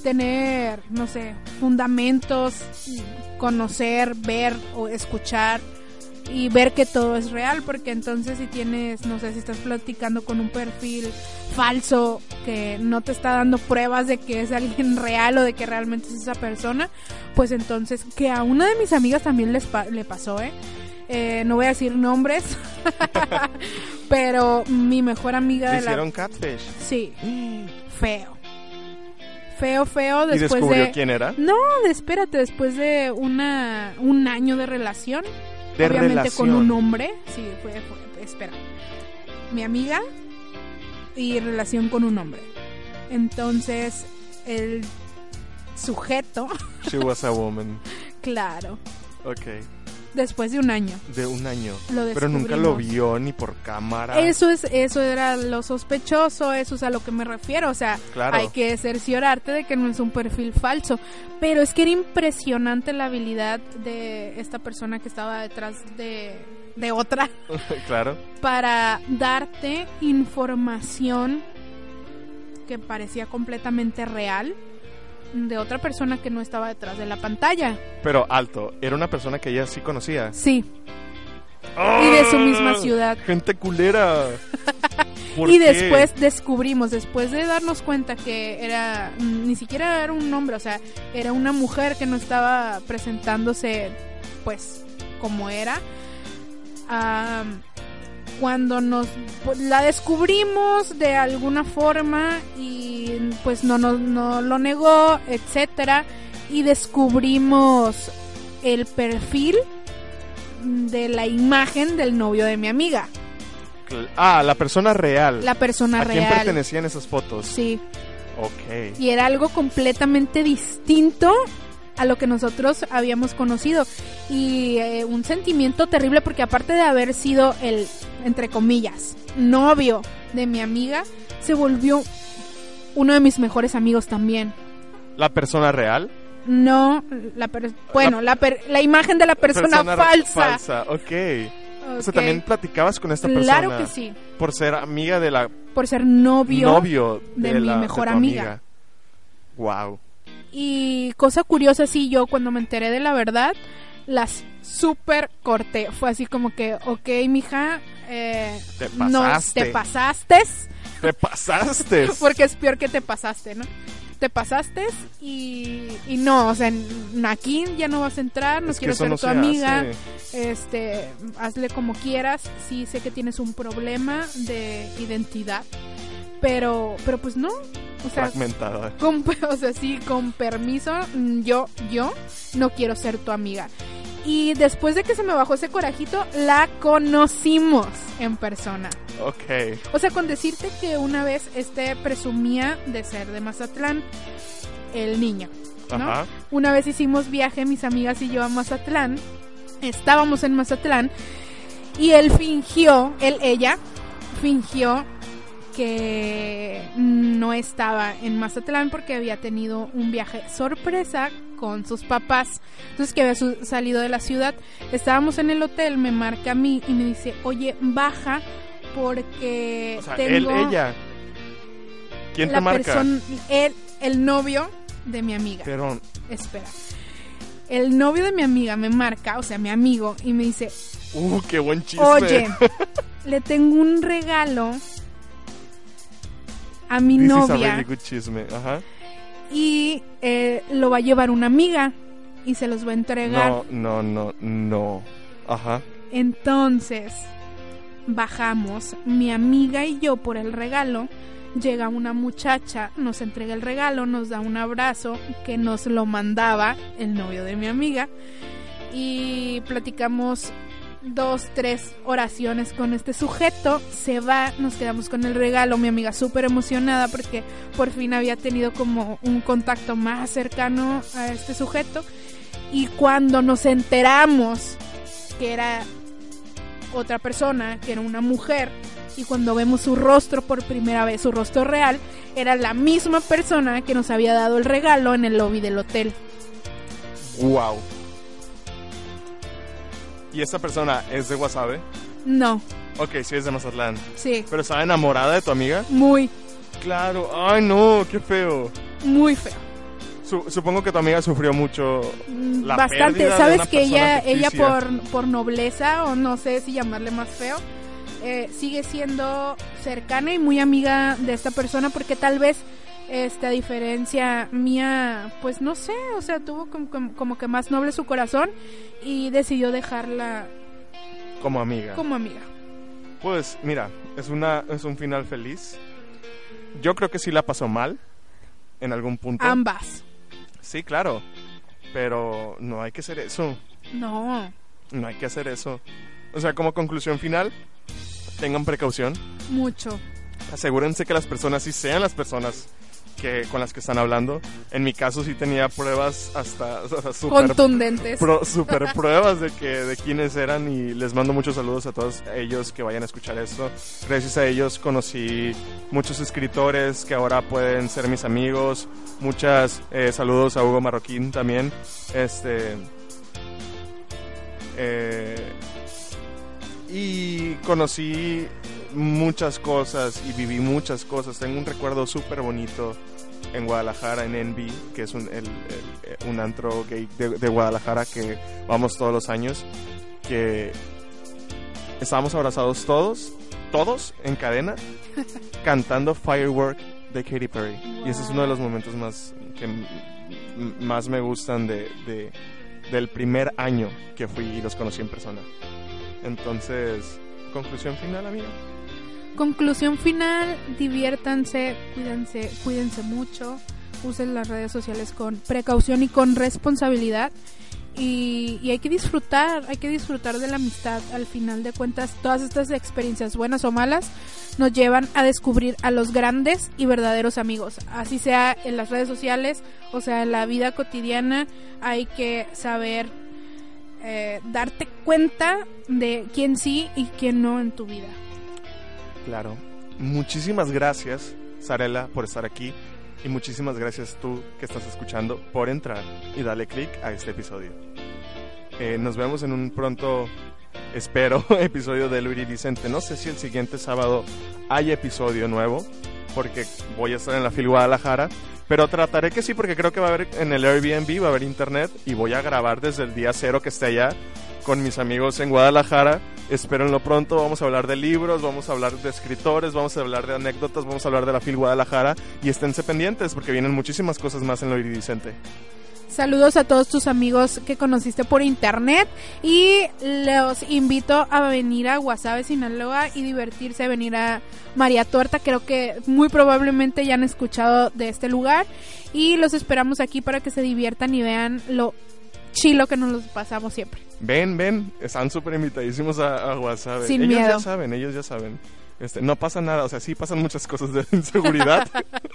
Speaker 2: Tener, no sé, fundamentos, conocer, ver o escuchar y ver que todo es real, porque entonces si tienes, no sé, si estás platicando con un perfil falso que no te está dando pruebas de que es alguien real o de que realmente es esa persona, pues entonces, que a una de mis amigas también les pa- le pasó, ¿eh? Eh, no voy a decir nombres, pero mi mejor amiga
Speaker 3: le
Speaker 2: de la...
Speaker 3: hicieron catfish
Speaker 2: Sí, feo. Feo, feo,
Speaker 3: y
Speaker 2: después
Speaker 3: descubrió
Speaker 2: de...
Speaker 3: quién era
Speaker 2: No, espérate, después de una un año de relación,
Speaker 3: de
Speaker 2: obviamente
Speaker 3: relación
Speaker 2: con un hombre, sí, fue, fue- espera. Mi amiga y relación con un hombre. Entonces, el sujeto,
Speaker 3: she was a woman
Speaker 2: claro,
Speaker 3: okay
Speaker 2: después de un año.
Speaker 3: De un año.
Speaker 2: Lo
Speaker 3: pero nunca lo vio ni por cámara.
Speaker 2: Eso es, eso era lo sospechoso, eso es a lo que me refiero, o sea,
Speaker 3: Claro.
Speaker 2: hay que cerciorarte de que no es un perfil falso, pero es que era impresionante la habilidad de esta persona que estaba detrás de, de otra
Speaker 3: claro.
Speaker 2: para darte información que parecía completamente real de otra persona que no estaba detrás de la pantalla.
Speaker 3: pero alto era una persona que ella sí conocía
Speaker 2: Sí, y de su misma ciudad.
Speaker 3: gente culera ¿Por
Speaker 2: Y
Speaker 3: qué?
Speaker 2: después descubrimos, después de darnos cuenta que era, ni siquiera era un hombre, o sea, era una mujer que no estaba presentándose, pues, como era. Cuando nos pues, la descubrimos de alguna forma y pues no, no, no lo negó, etcétera, y descubrimos el perfil de la imagen del novio de mi amiga,
Speaker 3: ah la persona real.
Speaker 2: La persona
Speaker 3: a quién
Speaker 2: real.
Speaker 3: pertenecían esas fotos
Speaker 2: Sí,
Speaker 3: ok.
Speaker 2: Y era algo completamente distinto a lo que nosotros habíamos conocido. Y eh, un sentimiento terrible porque aparte de haber sido el entre comillas novio de mi amiga se volvió uno de mis mejores amigos también.
Speaker 3: La persona real
Speaker 2: no la per- bueno la, per- la imagen de la persona, falsa.
Speaker 3: falsa ok. O sea también platicabas con esta persona
Speaker 2: claro que sí.
Speaker 3: por ser amiga de la
Speaker 2: por ser novio,
Speaker 3: novio
Speaker 2: de
Speaker 3: de,
Speaker 2: mi
Speaker 3: la,
Speaker 2: mejor
Speaker 3: de tu
Speaker 2: amiga.
Speaker 3: Wow.
Speaker 2: Y cosa curiosa, sí, yo cuando me enteré de la verdad, las super corté. Fue así como que, ok, mija, eh,
Speaker 3: Te
Speaker 2: no,
Speaker 3: pasaste.
Speaker 2: te pasaste,
Speaker 3: Te pasaste.
Speaker 2: porque es peor que te pasaste, ¿no? te pasaste y, y no, o sea, aquí ya no vas a entrar, no
Speaker 3: Es
Speaker 2: quiero ser
Speaker 3: no
Speaker 2: tu amiga,
Speaker 3: hace.
Speaker 2: este, hazle como quieras, sí sé que tienes un problema de identidad, pero, pero pues no, o sea,
Speaker 3: Fragmentada.
Speaker 2: con, o sea, sí, con permiso, mm, yo, yo no quiero ser tu amiga. Y después de que se me bajó ese corajito, la conocimos en persona.
Speaker 3: Ok.
Speaker 2: O sea, con decirte que una vez este presumía de ser de Mazatlán, el niño, ¿no?
Speaker 3: Ajá.
Speaker 2: Una vez hicimos viaje, mis amigas y yo a Mazatlán, estábamos en Mazatlán, y él fingió, él, ella, fingió que no estaba en Mazatlán porque había tenido un viaje sorpresa con sus papás. Entonces que había salido de la ciudad. Estábamos en el hotel, me marca a mí y me dice, oye, baja porque
Speaker 3: O sea,
Speaker 2: tengo
Speaker 3: él, ella. ¿Quién te
Speaker 2: la
Speaker 3: marca?
Speaker 2: persona, él, el novio de mi amiga.
Speaker 3: Pero,
Speaker 2: Espera. El novio de mi amiga me marca, o sea, mi amigo, y me dice,
Speaker 3: uh, qué buen chisme.
Speaker 2: oye, le tengo un regalo a mi
Speaker 3: This is a
Speaker 2: novia
Speaker 3: really good chisme. Ajá.
Speaker 2: y eh, lo va a llevar una amiga y se los va a entregar.
Speaker 3: No, no, no, no. Ajá.
Speaker 2: Entonces, bajamos, mi amiga y yo por el regalo. Llega una muchacha, nos entrega el regalo, nos da un abrazo que nos lo mandaba el novio de mi amiga y platicamos dos, tres oraciones con este sujeto, se va, nos quedamos con el regalo, mi amiga súper emocionada porque por fin había tenido como un contacto más cercano a este sujeto y cuando nos enteramos que era otra persona, que era una mujer, y cuando vemos su rostro por primera vez, su rostro real, era la misma persona que nos había dado el regalo en el lobby del hotel.
Speaker 3: Wow. ¿Y esta persona es de Wasabe?
Speaker 2: No,
Speaker 3: Ok, sí es de Mazatlán.
Speaker 2: sí,
Speaker 3: ¿Pero estaba enamorada de tu amiga?
Speaker 2: muy,
Speaker 3: Claro. Ay, no, qué feo.
Speaker 2: muy feo.
Speaker 3: Su- supongo que tu amiga sufrió mucho.
Speaker 2: Mm,
Speaker 3: La
Speaker 2: Bastante,
Speaker 3: pérdida de
Speaker 2: sabes
Speaker 3: una
Speaker 2: que ella, ella por, por nobleza, o no sé si llamarle más feo, eh, sigue siendo cercana y muy amiga de esta persona porque tal vez esta diferencia mía, pues no sé, o sea, tuvo como, como- como que más noble su corazón y decidió dejarla
Speaker 3: Como amiga.
Speaker 2: como amiga.
Speaker 3: Pues mira, es, una, es un final feliz. Yo creo que sí la pasó mal. En algún punto.
Speaker 2: Ambas.
Speaker 3: Sí, claro. Pero no hay que hacer eso.
Speaker 2: No,
Speaker 3: No hay que hacer eso. O sea, como conclusión final, tengan precaución.
Speaker 2: mucho.
Speaker 3: Asegúrense que las personas sí sean las personas que, con las que están hablando. En mi caso sí tenía pruebas hasta o sea, súper
Speaker 2: Contundentes.
Speaker 3: pro- super pruebas de que de quiénes eran y les mando muchos saludos a todos ellos que vayan a escuchar esto. Gracias a ellos conocí muchos escritores que ahora pueden ser mis amigos. Muchas eh, saludos a Hugo Marroquín también. Este eh, y conocí muchas cosas y viví muchas cosas. Tengo un recuerdo súper bonito en Guadalajara, en Envy, que es un, el- el- un antro gay de, de Guadalajara que vamos todos los años, que estábamos abrazados todos, todos en cadena, cantando Firework de Katy Perry. Y ese es uno de los momentos más que más me gustan de, de- del primer año que fui y los conocí en persona. Entonces, conclusión final, amiga.
Speaker 2: Conclusión final, diviértanse, cuídense, cuídense mucho, usen las redes sociales con precaución y con responsabilidad. Y, y hay que disfrutar, hay que disfrutar de la amistad. Al final de cuentas, todas estas experiencias, buenas o malas, nos llevan a descubrir a los grandes y verdaderos amigos. Así sea en las redes sociales, o sea, en la vida cotidiana, hay que saber eh, darte cuenta de quién sí y quién no en tu vida.
Speaker 3: Claro. Muchísimas gracias, Sarela, por estar aquí. Y muchísimas gracias tú que estás escuchando por entrar y darle click a este episodio. Eh, nos vemos en un pronto, espero, episodio de Luis Vicente. No sé si el siguiente sábado hay episodio nuevo, porque voy a estar en la FIL Guadalajara. Pero trataré que sí, porque creo que va a haber en el Airbnb, va a haber internet y voy a grabar desde el día cero que esté allá con mis amigos en Guadalajara. Espérenlo pronto, vamos a hablar de libros, vamos a hablar de escritores, vamos a hablar de anécdotas, vamos a hablar de la FIL Guadalajara. Y esténse pendientes porque vienen muchísimas cosas más en lo iridiscente.
Speaker 2: Saludos a todos tus amigos que conociste por internet. Y los invito a venir a Guasave, Sinaloa y divertirse, venir a María Tuerta. Creo que muy probablemente ya han escuchado de este lugar. Y los esperamos aquí para que se diviertan y vean lo chilo que nos los pasamos siempre.
Speaker 3: Ven, ven, están súper invitadísimos a, a Guasave.
Speaker 2: Sin
Speaker 3: ellos
Speaker 2: miedo.
Speaker 3: ya saben, ellos ya saben. Este, no pasa nada, o sea, sí pasan muchas cosas de inseguridad,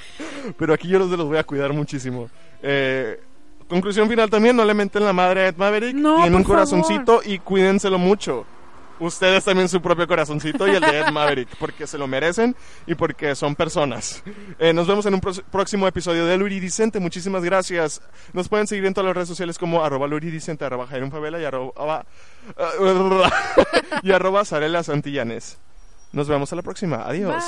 Speaker 3: pero aquí yo los, los voy a cuidar muchísimo. Eh, conclusión final también, no le meten la madre a Ed Maverick,
Speaker 2: No,
Speaker 3: tienen un corazoncito y cuídenselo mucho. Ustedes también su propio corazoncito y el de Ed Maverick, porque se lo merecen y porque son personas. Eh, nos vemos en un próximo episodio de Lo Iridiscente. Muchísimas gracias. Nos pueden seguir en todas las redes sociales como arroba Lo Iridiscente, arroba Favela y arroba, Santillanes. Nos vemos a la próxima. Adiós.